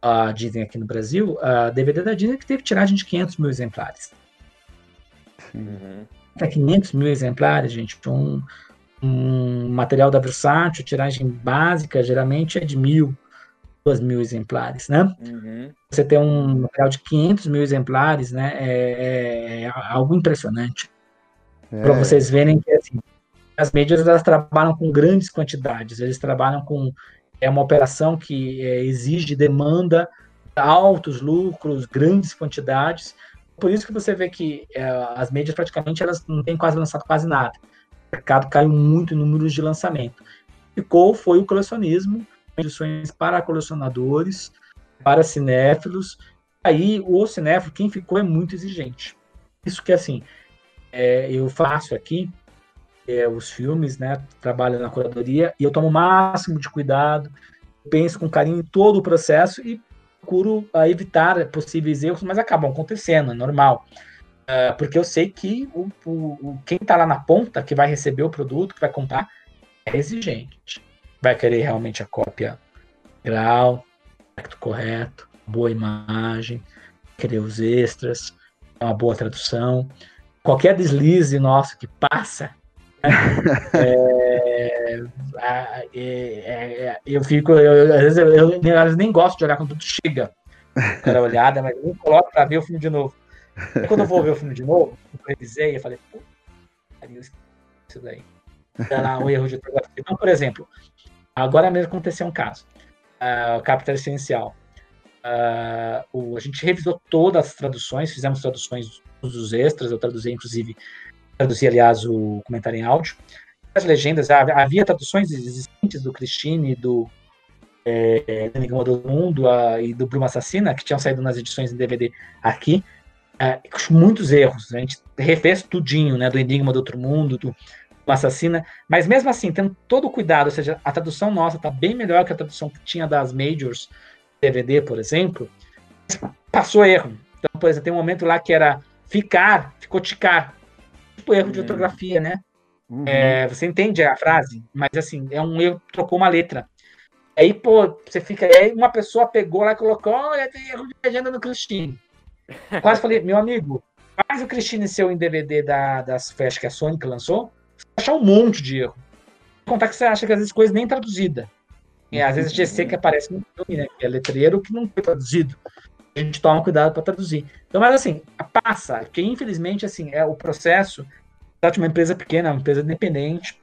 A Disney aqui no Brasil, a DVD da Disney que teve tiragem de 500 mil exemplares. Uhum. 500 mil exemplares, gente, um, um material da Versátil, tiragem básica, geralmente é de mil, duas mil exemplares, né? Uhum. Você ter um material de 500 mil exemplares, né? É, é, é algo impressionante. É. Para vocês verem que assim, as mídias elas trabalham com grandes quantidades, eles trabalham com é uma operação que é, exige demanda altos lucros, grandes quantidades. Por isso que você vê que é, as mídias praticamente elas não têm quase lançado quase nada. Mercado caiu muito em números de lançamento. Ficou foi o colecionismo, edições para colecionadores, para cinéfilos. Aí o cinéfilo, quem ficou é muito exigente. Isso que assim, é, eu faço aqui é, os filmes, né? Trabalho na curadoria e eu tomo o máximo de cuidado, penso com carinho em todo o processo e procuro evitar possíveis erros, mas acabam acontecendo, é normal. Uh, porque eu sei que o, o, quem está lá na ponta, que vai receber o produto, que vai comprar, é exigente. Vai querer realmente a cópia grau, correto, boa imagem, querer os extras, uma boa tradução qualquer deslize nosso que passa, né, é, é, é, eu fico, eu, às, vezes eu, eu, vezes nem gosto de olhar quando tudo chega, cara olhada, mas nem coloco para ver o filme de novo. E quando eu vou ver o filme de novo, eu revisei e falei, pô, isso daí. Dá lá um erro de ortografia. Então, por exemplo, agora mesmo aconteceu um caso. Uh, Capital Essencial. Uh, o, a gente revisou todas as traduções, fizemos traduções dos extras, eu traduzi, inclusive, traduzi, aliás, o comentário em áudio. As legendas, havia traduções existentes do Christine, do é, do Mundo a, e do Bruma Assassina, que tinham saído nas edições em DVD aqui, é, com muitos erros. A gente refez tudinho, né, do Enigma do Outro Mundo, do Assassina, mas mesmo assim, tendo todo o cuidado, ou seja, a tradução nossa está bem melhor que a tradução que tinha das Majors DVD, por exemplo, passou erro. Então, por exemplo, tem um momento lá que era Ficar, ficou ticar. Tipo erro de uhum. ortografia, né? Uhum. É, você entende a frase, mas assim, é um erro, trocou uma letra. Aí, pô, você fica. Aí uma pessoa pegou lá e colocou: olha, tem erro de legenda no Christine. Quase falei, meu amigo, faz o Christine seu em DVD da, das festas que a Sony lançou, você vai achar um monte de erro. Contar que você acha que às vezes coisa nem traduzida. E às vezes GC que aparece no filme, né? Que é letreiro que não foi traduzido a gente toma cuidado para traduzir. Então, mas assim, passa, porque infelizmente, assim, é o processo de uma empresa pequena, uma empresa independente.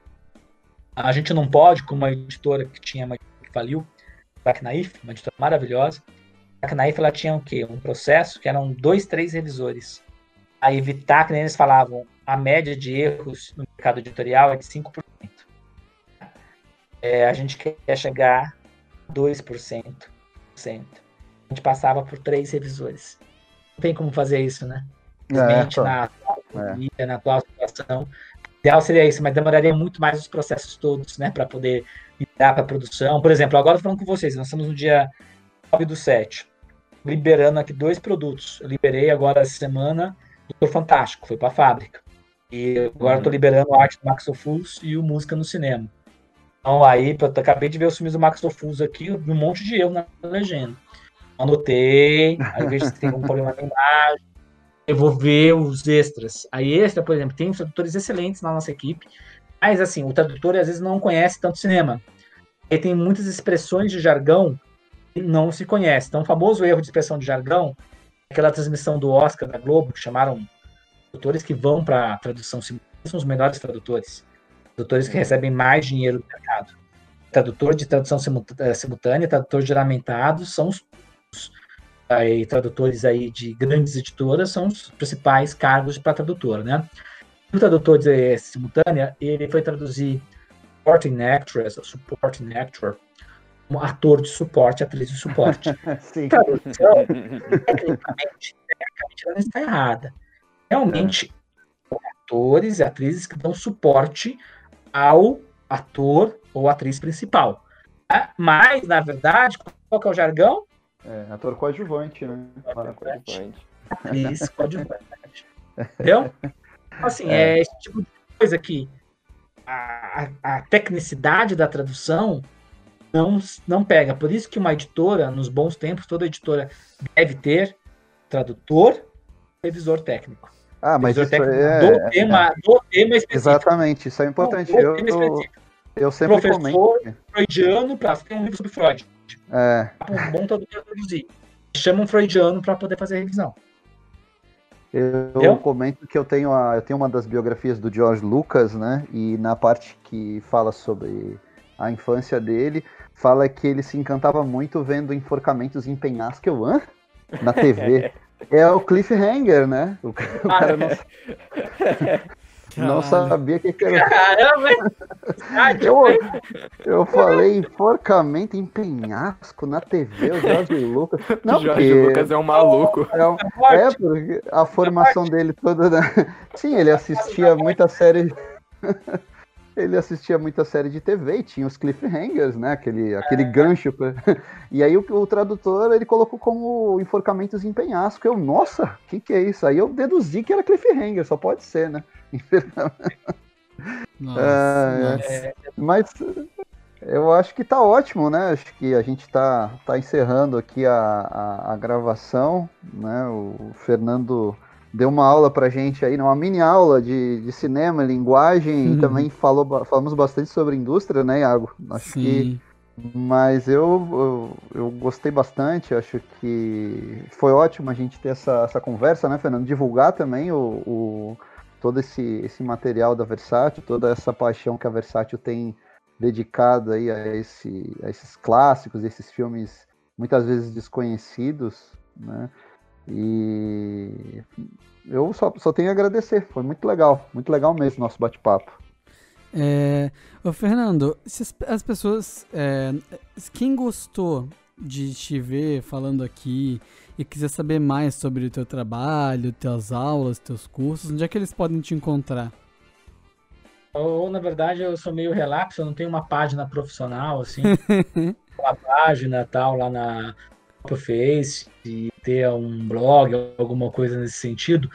A gente não pode, como uma editora que tinha, uma que faliu, a Naif, uma editora maravilhosa. A Naif, ela tinha o quê? Um processo que eram dois, três revisores. A evitar, que nem eles falavam, a média de erros no mercado editorial é de 5%. É, a gente quer chegar a 2% gente passava por três revisores. Não tem como fazer isso, né? Simplesmente é, na, é. na atual situação. O ideal seria isso, mas demoraria muito mais os processos todos, né? Para poder lidar para a produção. Por exemplo, agora falando com vocês, nós estamos no dia 9 do 7, liberando aqui dois produtos. Eu liberei agora essa semana Doutor Fantástico, foi para a fábrica. E agora estou uhum. liberando a arte do Max e o Música no Cinema. Então aí, eu acabei de ver os filmes do Max Ofus aqui, um monte de erro na legenda anotei, aí vejo se tem algum problema na imagem, eu vou ver os extras. Aí extra, por exemplo, tem tradutores excelentes na nossa equipe, mas assim, o tradutor às vezes não conhece tanto cinema. E tem muitas expressões de jargão não se conhece. Então, o famoso erro de expressão de jargão, aquela transmissão do Oscar da Globo, que chamaram tradutores que vão para a tradução simultânea, são os melhores tradutores. Tradutores que recebem mais dinheiro do mercado. Tradutor de tradução eh, simultânea, tradutor juramentado, são os aí, tradutores aí de grandes editoras são os principais cargos para tradutor, né? O tradutor de simultânea, ele foi traduzir supporting actress, supporting actor, um ator de suporte, atriz de suporte. Sim. Tradução, tecnicamente, tecnicamente, ela está errada. Realmente, é. atores e atrizes que dão suporte ao ator ou atriz principal. É, mas, na verdade, qual que é o jargão? É, ator coadjuvante, né? Coadjuvante. Isso, coadjuvante. Entendeu? Assim, é. é esse tipo de coisa que a, a, tecnicidade da tradução não, não pega. Por isso que uma editora, nos bons tempos, toda editora deve ter tradutor, revisor técnico. Ah, mas isso é, do, é, tema, é, do tema específico. Exatamente, isso é importante. Do, eu, eu, eu sempre Professor comento. freudiano para ter um livro sobre Freud. É. Um bom tradutor traduzir. Chama um freudiano para poder fazer a revisão. Eu, eu, comento que eu tenho, a, eu tenho uma das biografias do George Lucas, né? E na parte que fala sobre a infância dele, fala que ele se encantava muito vendo enforcamentos em penhasco, hã? Na TV. é o cliffhanger, né? O, o cara não... Não sabia o que, que era. Caramba! eu, eu falei enforcamento em penhasco na TV, o Jorge Lucas. Não, Jorge porque... Lucas é um maluco. É, um... é, porque a formação dele toda. Né? Sim, ele assistia muita série. Ele assistia muita série de TV e tinha os cliffhangers, né? Aquele, aquele gancho. Pra... E aí o, o, tradutor ele colocou como enforcamentos em penhasco. Eu, nossa, o que, que é isso? Aí eu deduzi que era cliffhanger, só pode ser, né? Nossa, é, nossa. É, mas eu acho que tá ótimo, né? Acho que a gente tá, tá encerrando aqui a, a, a gravação, né? O Fernando deu uma aula pra gente aí, uma mini aula de, de cinema, linguagem, uhum. e também falou, falamos bastante sobre indústria, né, Iago? Acho Sim. que. Mas eu, eu, eu, gostei bastante, acho que foi ótimo a gente ter essa, essa conversa, né, Fernando? Divulgar também o, o todo esse, esse material da Versátil, toda essa paixão que a Versátil tem dedicado aí a, esse, a esses clássicos, esses filmes muitas vezes desconhecidos, né? E eu só, só tenho a agradecer, foi muito legal, muito legal mesmo nosso bate-papo. É, ô Fernando, se as, as pessoas, é, quem gostou de te ver falando aqui e quiser saber mais sobre o teu trabalho, tuas aulas, teus cursos, onde é que eles podem te encontrar? Ou, na verdade, eu sou meio relapso, eu não tenho uma página profissional, assim, uma página tal lá na no Face, e ter um blog, alguma coisa nesse sentido.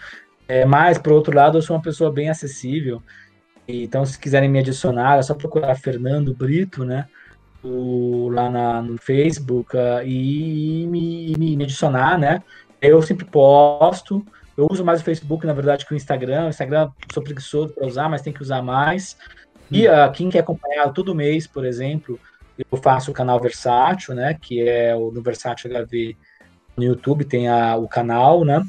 É, mas, por outro lado, eu sou uma pessoa bem acessível. Então, se quiserem me adicionar, é só procurar Fernando Brito, né? O, lá na, no Facebook uh, e, me, me, me, adicionar, né? Eu sempre posto. Eu uso mais o Facebook, na verdade, que o Instagram. O Instagram sou preguiçoso para usar, mas tem que usar mais. E uh, quem quer acompanhar todo mês, por exemplo, eu faço o canal Versátil, né? Que é o no Versátil HV no YouTube, tem a, o canal, né?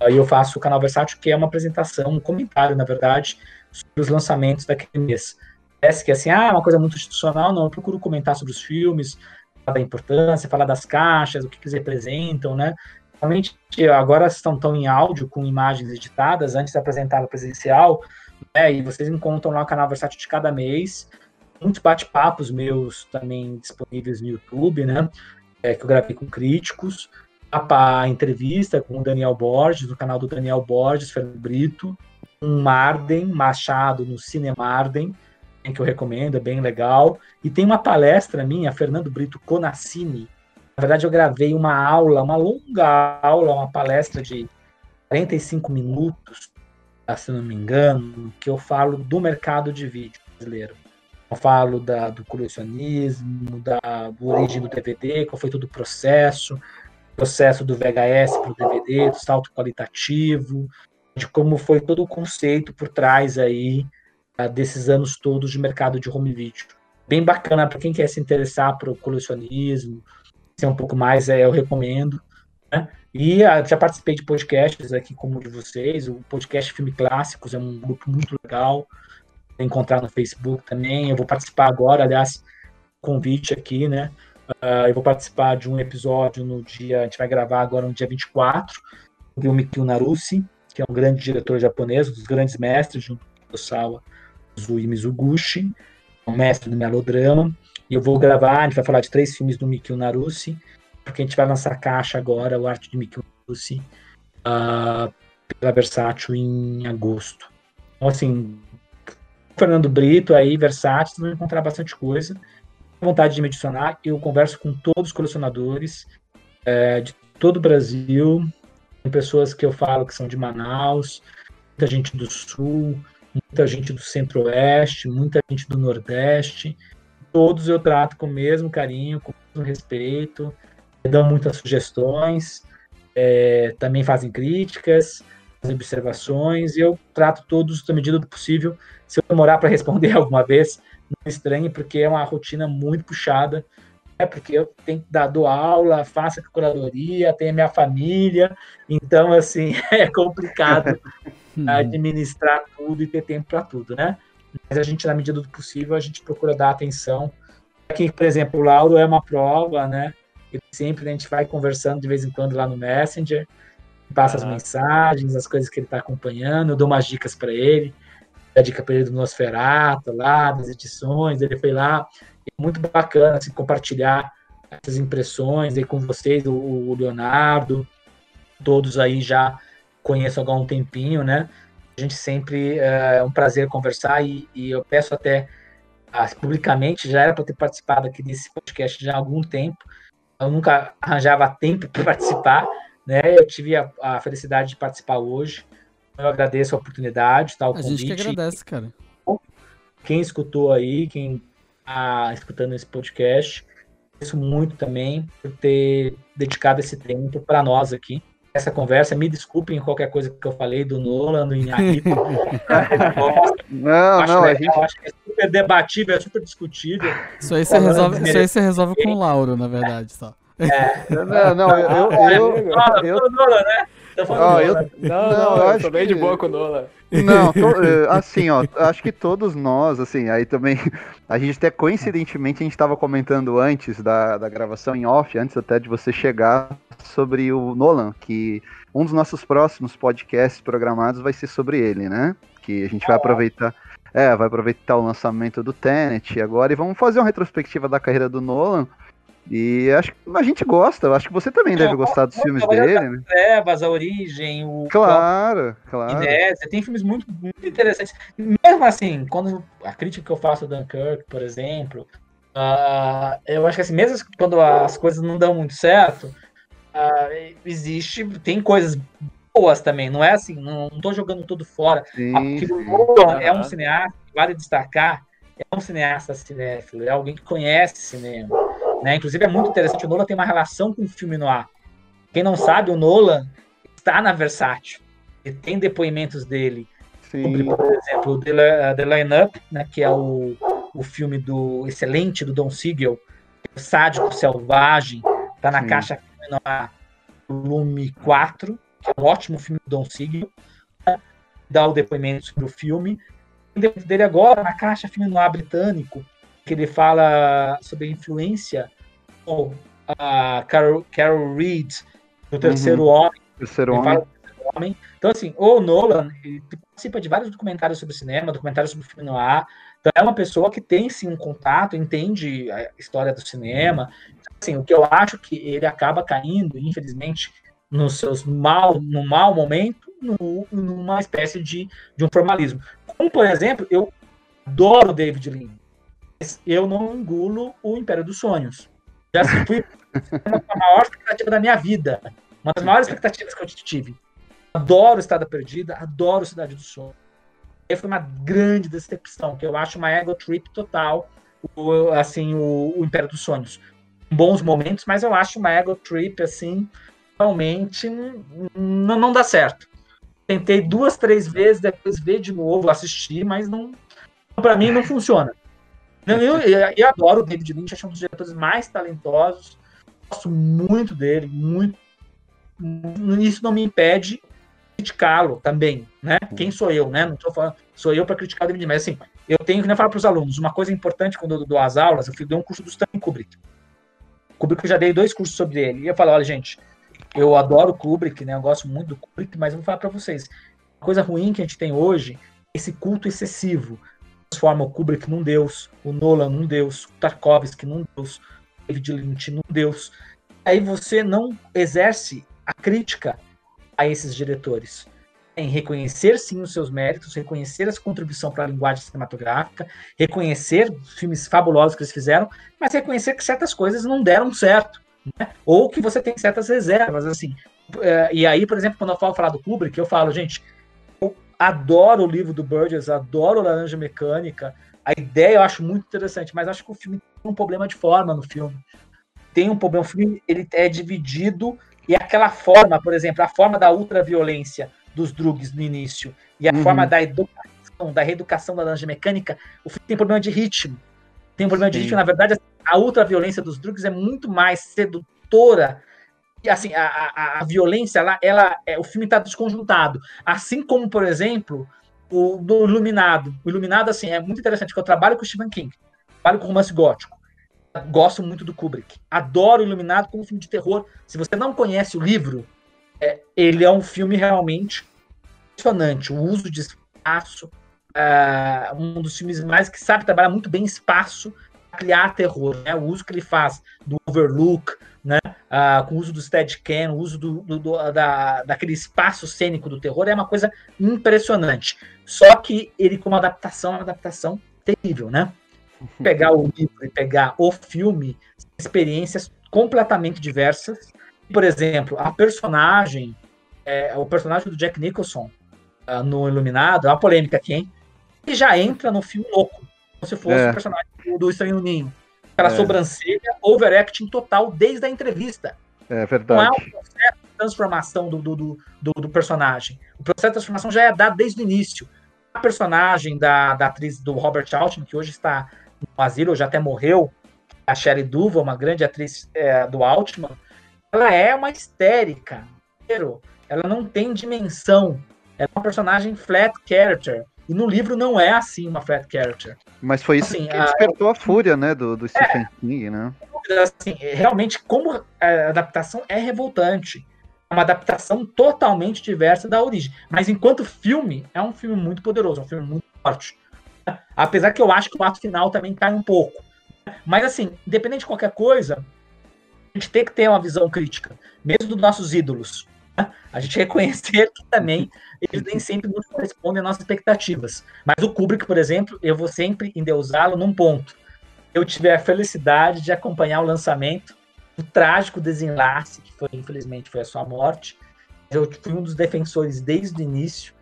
Aí eu faço o canal Versátil, que é uma apresentação, um comentário, na verdade, sobre os lançamentos daquele mês. Parece que assim, ah, é uma coisa muito institucional, não. Eu procuro comentar sobre os filmes, falar da importância, falar das caixas, o que eles representam, né? Realmente, agora estão tão em áudio, com imagens editadas, antes apresentava presencial, né? E vocês encontram lá o canal Versátil de cada mês, muitos bate-papos meus também disponíveis no YouTube, né? É, que eu gravei com críticos. A, a, entrevista com o Daniel Borges, no canal do Daniel Borges, Fernando Brito. Um Marden, Machado no Cinemarden, que eu recomendo, é bem legal. E tem uma palestra minha, Fernando Brito Conassini. Na verdade, eu gravei uma aula, uma longa aula, uma palestra de 45 minutos, se não me engano, que eu falo do mercado de vídeo brasileiro. Eu falo da, do colecionismo, da origem do DVD, qual foi todo o processo, processo do VHS para o DVD, do salto qualitativo, de como foi todo o conceito por trás aí uh, desses anos todos de mercado de home video. Bem bacana para quem quer se interessar para o colecionismo, ser um pouco mais, é, eu recomendo. Né? E uh, já participei de podcasts aqui como o de vocês, o podcast Filme Clássicos é um grupo muito legal, encontrar no Facebook também. Eu vou participar agora, aliás, convite aqui, né? Uh, eu vou participar de um episódio no dia, a gente vai gravar agora no dia 24, sobre o Mikio Narusi, que é um grande diretor japonês, um dos grandes mestres, junto com o Kurosawa, Zui Mizuguchi, um mestre do melodrama. E eu vou gravar, a gente vai falar de três filmes do Mikio Narusi, porque a gente vai lançar a caixa agora, o Arte de Mikio Narusi, uh, pela Versátil em agosto. Então, assim, Fernando Brito aí, versátil, você vai encontrar bastante coisa. Vontade de me adicionar, eu converso com todos os colecionadores é, de todo o Brasil. Tem pessoas que eu falo que são de Manaus, muita gente do Sul, muita gente do Centro-Oeste, muita gente do Nordeste. Todos eu trato com o mesmo carinho, com o mesmo respeito, dão muitas sugestões, é, também fazem críticas, fazem observações, e eu trato todos na medida do possível. Se eu demorar para responder alguma vez, não estranhe, porque é uma rotina muito puxada, é porque eu tenho que dar dou aula, faço a curadoria, tenho a minha família, então assim é complicado uhum. administrar tudo e ter tempo para tudo, né? Mas a gente, na medida do possível, a gente procura dar atenção. Aqui, por exemplo, o Lauro é uma prova, né? E sempre a gente vai conversando de vez em quando lá no Messenger, passa as mensagens, as coisas que ele está acompanhando, eu dou umas dicas para ele, a dica para ele do Nosferatu, lá, das edições, ele foi lá. É muito bacana assim, compartilhar essas impressões aí com vocês, o, o Leonardo, todos aí já conheço há algum tempinho, né? A gente sempre é, é um prazer conversar e, e eu peço até ah, publicamente, já era para ter participado aqui desse podcast já há algum tempo, eu nunca arranjava tempo para participar, né? Eu tive a, a, felicidade de participar hoje. Eu agradeço a oportunidade, tá, o a convite. gente que agradece, cara. Quem escutou aí, quem está escutando esse podcast, agradeço muito também por ter dedicado esse tempo para nós aqui essa conversa. Me desculpem qualquer coisa que eu falei do Nolan, do Inharito. não, acho não, legal, gente... acho que é super debatível, é super discutível. Isso aí você resolve, isso aí você resolve com o Lauro, na verdade, só. É. Não, não, eu. eu, eu, eu, eu Nolan, né? Oh, eu, não, não, eu, eu tô bem que... de boa com o Nolan. Não, tô, eh, assim, ó, acho que todos nós, assim, aí também, a gente até coincidentemente, a gente estava comentando antes da, da gravação em off, antes até de você chegar, sobre o Nolan, que um dos nossos próximos podcasts programados vai ser sobre ele, né? Que a gente vai aproveitar. É, vai aproveitar o lançamento do Tenet agora e vamos fazer uma retrospectiva da carreira do Nolan. E acho que a gente gosta, acho que você também deve gostar dos filmes dele, né? Trevas, A Origem, o. Claro, claro. Inésia, tem filmes muito, muito interessantes. Mesmo assim, quando a crítica que eu faço do Dunkirk, por exemplo, uh, eu acho que assim, mesmo quando as coisas não dão muito certo, uh, existe, tem coisas boas também, não é assim, não, não tô jogando tudo fora. Sim, o é um cineasta, vale destacar, é um cineasta cinéfilo, é alguém que conhece cinema. Né? Inclusive é muito interessante, o Nolan tem uma relação com o filme no ar. Quem não sabe, o Nolan está na Versátil. E tem depoimentos dele sobre, por exemplo, o The, The Line-Up, né, que é o, o filme do excelente do Don Siegel, o Sádico Selvagem, está na Sim. caixa na volume 4, que é um ótimo filme do Don Siegel, né? dá o depoimento sobre o filme. O dele agora, na caixa filme noir britânico, que ele fala sobre a influência do a Carol, Carol Reed, do Terceiro uhum. Homem. Terceiro Homem. Homem. Então, assim, o Nolan ele participa de vários documentários sobre cinema, documentários sobre filme noir. Então, é uma pessoa que tem, sim, um contato, entende a história do cinema, assim, o que eu acho que ele acaba caindo, infelizmente, nos seus mal, no mau momento, no, numa espécie de, de um formalismo. Como, por exemplo, eu adoro David mas eu não engulo o Império dos Sonhos. Já fui a maior expectativa da minha vida, uma das maiores expectativas que eu tive. Adoro Estada Perdida, adoro Cidade do Sonho. E foi uma grande decepção, que eu acho uma ego trip total, o, assim, o, o Império dos Sonhos bons momentos, mas eu acho uma ego trip, assim, realmente não, não dá certo. Tentei duas, três vezes, depois ver de novo, assistir, mas não para mim não funciona. Eu, eu, eu, adoro o David Lynch, acho um dos diretores mais talentosos, gosto muito dele, muito. Isso não me impede de criticá-lo também, né? Quem sou eu, né? Não tô falando, sou eu para criticar o David Lynch, mas assim, eu tenho que falar para os alunos, uma coisa importante quando eu dou as aulas, eu dei um curso do Stanley Kubrick. Kubrick eu já dei dois cursos sobre ele. E eu falo, olha, gente, eu adoro o Kubrick, né? Eu gosto muito do Kubrick, mas eu vou falar para vocês. A coisa ruim que a gente tem hoje é esse culto excessivo. Transforma o Kubrick num deus, o Nolan num deus, o Tarkovsky num deus, o David Lynch num deus. Aí você não exerce a crítica a esses diretores em reconhecer sim os seus méritos, reconhecer essa contribuição para a linguagem cinematográfica, reconhecer filmes fabulosos que eles fizeram, mas reconhecer que certas coisas não deram certo, né? ou que você tem certas reservas, assim. é, e aí, por exemplo, quando eu falo falar do Kubrick, eu falo, gente, adoro o livro do Burgess, adoro Laranja Mecânica. A ideia eu acho muito interessante, mas acho que o filme tem um problema de forma no filme. Tem um problema, o filme ele é dividido e aquela forma, por exemplo, a forma da ultraviolência dos drugs no início e a uhum. forma da educação, da reeducação da laranja mecânica, o filme tem problema de ritmo. Tem um problema Sim. de ritmo, na verdade, a ultraviolência dos drugs é muito mais sedutora assim, a, a, a violência, ela, ela é, o filme está desconjuntado. Assim como, por exemplo, o do Iluminado. O Iluminado, assim, é muito interessante, porque eu trabalho com o Stephen King, trabalho com romance gótico. Gosto muito do Kubrick. Adoro o Iluminado como filme de terror. Se você não conhece o livro, é, ele é um filme realmente impressionante. O uso de espaço, é, um dos filmes mais que sabe trabalhar muito bem espaço criar terror. Né? O uso que ele faz do overlook, né? Ah, com o uso do Steadicam, o uso do, do, do, da, daquele espaço cênico do terror, é uma coisa impressionante. Só que ele, como adaptação, é uma adaptação terrível, né? Pegar o livro e pegar o filme, experiências completamente diversas. Por exemplo, a personagem, é, o personagem do Jack Nicholson uh, no Iluminado, é uma polêmica aqui, hein? Ele já entra no filme louco, como se fosse é. o personagem do, Estranho Ninho aquela é. sobrancelha, overacting total desde a entrevista. É verdade. Não é um processo de transformação do, do, do, do, personagem. O processo de transformação já é dado desde o início. A personagem da, da atriz do Robert Altman, que hoje está no asilo, já até morreu, a Shelley Duval, uma grande atriz é, do Altman, ela é uma histérica. Ela não tem dimensão. Ela é uma personagem flat character. E no livro não é assim uma flat character. Mas foi isso assim, que despertou a, a fúria, né, do, do Stephen é, King, né? Assim, realmente, como a adaptação é revoltante. É uma adaptação totalmente diversa da origem. Mas enquanto filme, é um filme muito poderoso, é um filme muito forte. Apesar que eu acho que o ato final também cai um pouco. Mas assim, independente de qualquer coisa, a gente tem que ter uma visão crítica, mesmo dos nossos ídolos. A gente reconhecer que também eles nem sempre nos correspondem às nossas expectativas. Mas o Kubrick, por exemplo, eu vou sempre endeusá-lo num ponto. Eu tive a felicidade de acompanhar o lançamento, o trágico desenlace, que foi, infelizmente, foi a sua morte. Eu fui um dos defensores desde o início,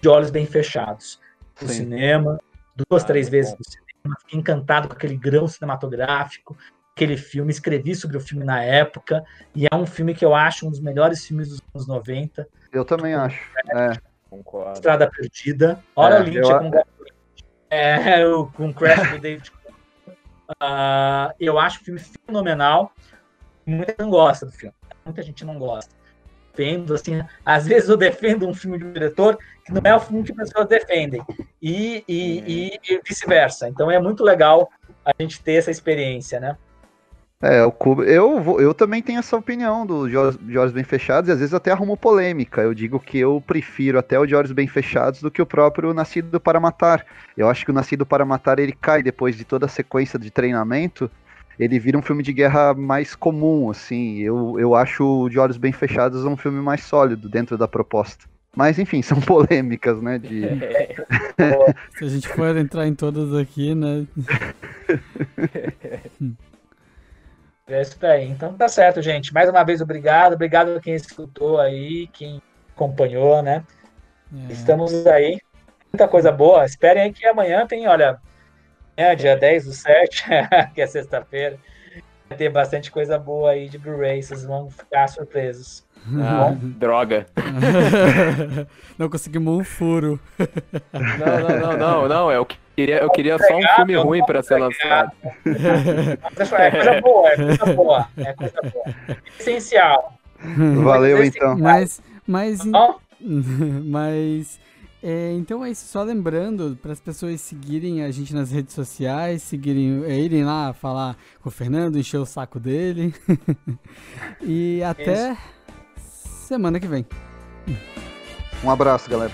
de olhos bem fechados. No cinema, duas, ah, três vezes bom. no cinema, fiquei encantado com aquele grão cinematográfico, aquele filme, escrevi sobre o filme na época, e é um filme que eu acho um dos melhores filmes dos anos 90. Eu também acho. É. Estrada Perdida. Olha é, o Lynch eu... com, é, o, com o Crash do David uh, Eu acho o filme fenomenal. Muita gente não gosta do filme. Muita gente não gosta. Defendo, assim, às vezes eu defendo um filme de um diretor que não é o filme que as pessoas defendem. E, e, e, e vice-versa. Então é muito legal a gente ter essa experiência, né? É, o Kubrick, eu, eu também tenho essa opinião do de Olhos Bem Fechados, e às vezes até arrumo polêmica. Eu digo que eu prefiro até o de Olhos Bem Fechados do que o próprio Nascido para Matar. Eu acho que o Nascido para Matar ele cai depois de toda a sequência de treinamento, ele vira um filme de guerra mais comum, assim. Eu, eu acho o de Olhos Bem Fechados um filme mais sólido dentro da proposta. Mas enfim, são polêmicas, né? De... Se a gente for entrar em todas aqui, né? É isso daí. Então tá certo, gente. Mais uma vez, obrigado. Obrigado a quem escutou aí, quem acompanhou, né? É. Estamos aí. Muita coisa boa. Esperem aí que amanhã tem, olha, é dia 10 do 7, que é sexta-feira. Vai ter bastante coisa boa aí de Blu-ray. Vocês vão ficar surpresos. Ah, droga. não conseguimos um furo. Não, não, não, não, não. Eu queria, eu queria só um filme ruim para ser lançado. É coisa boa, é coisa boa. É coisa boa. Essencial. Valeu, então. Mas, mas, mas é, então é isso, só lembrando para as pessoas seguirem a gente nas redes sociais, seguirem, é, irem lá falar com o Fernando, encher o saco dele. e até isso semana que vem. Um abraço, galera.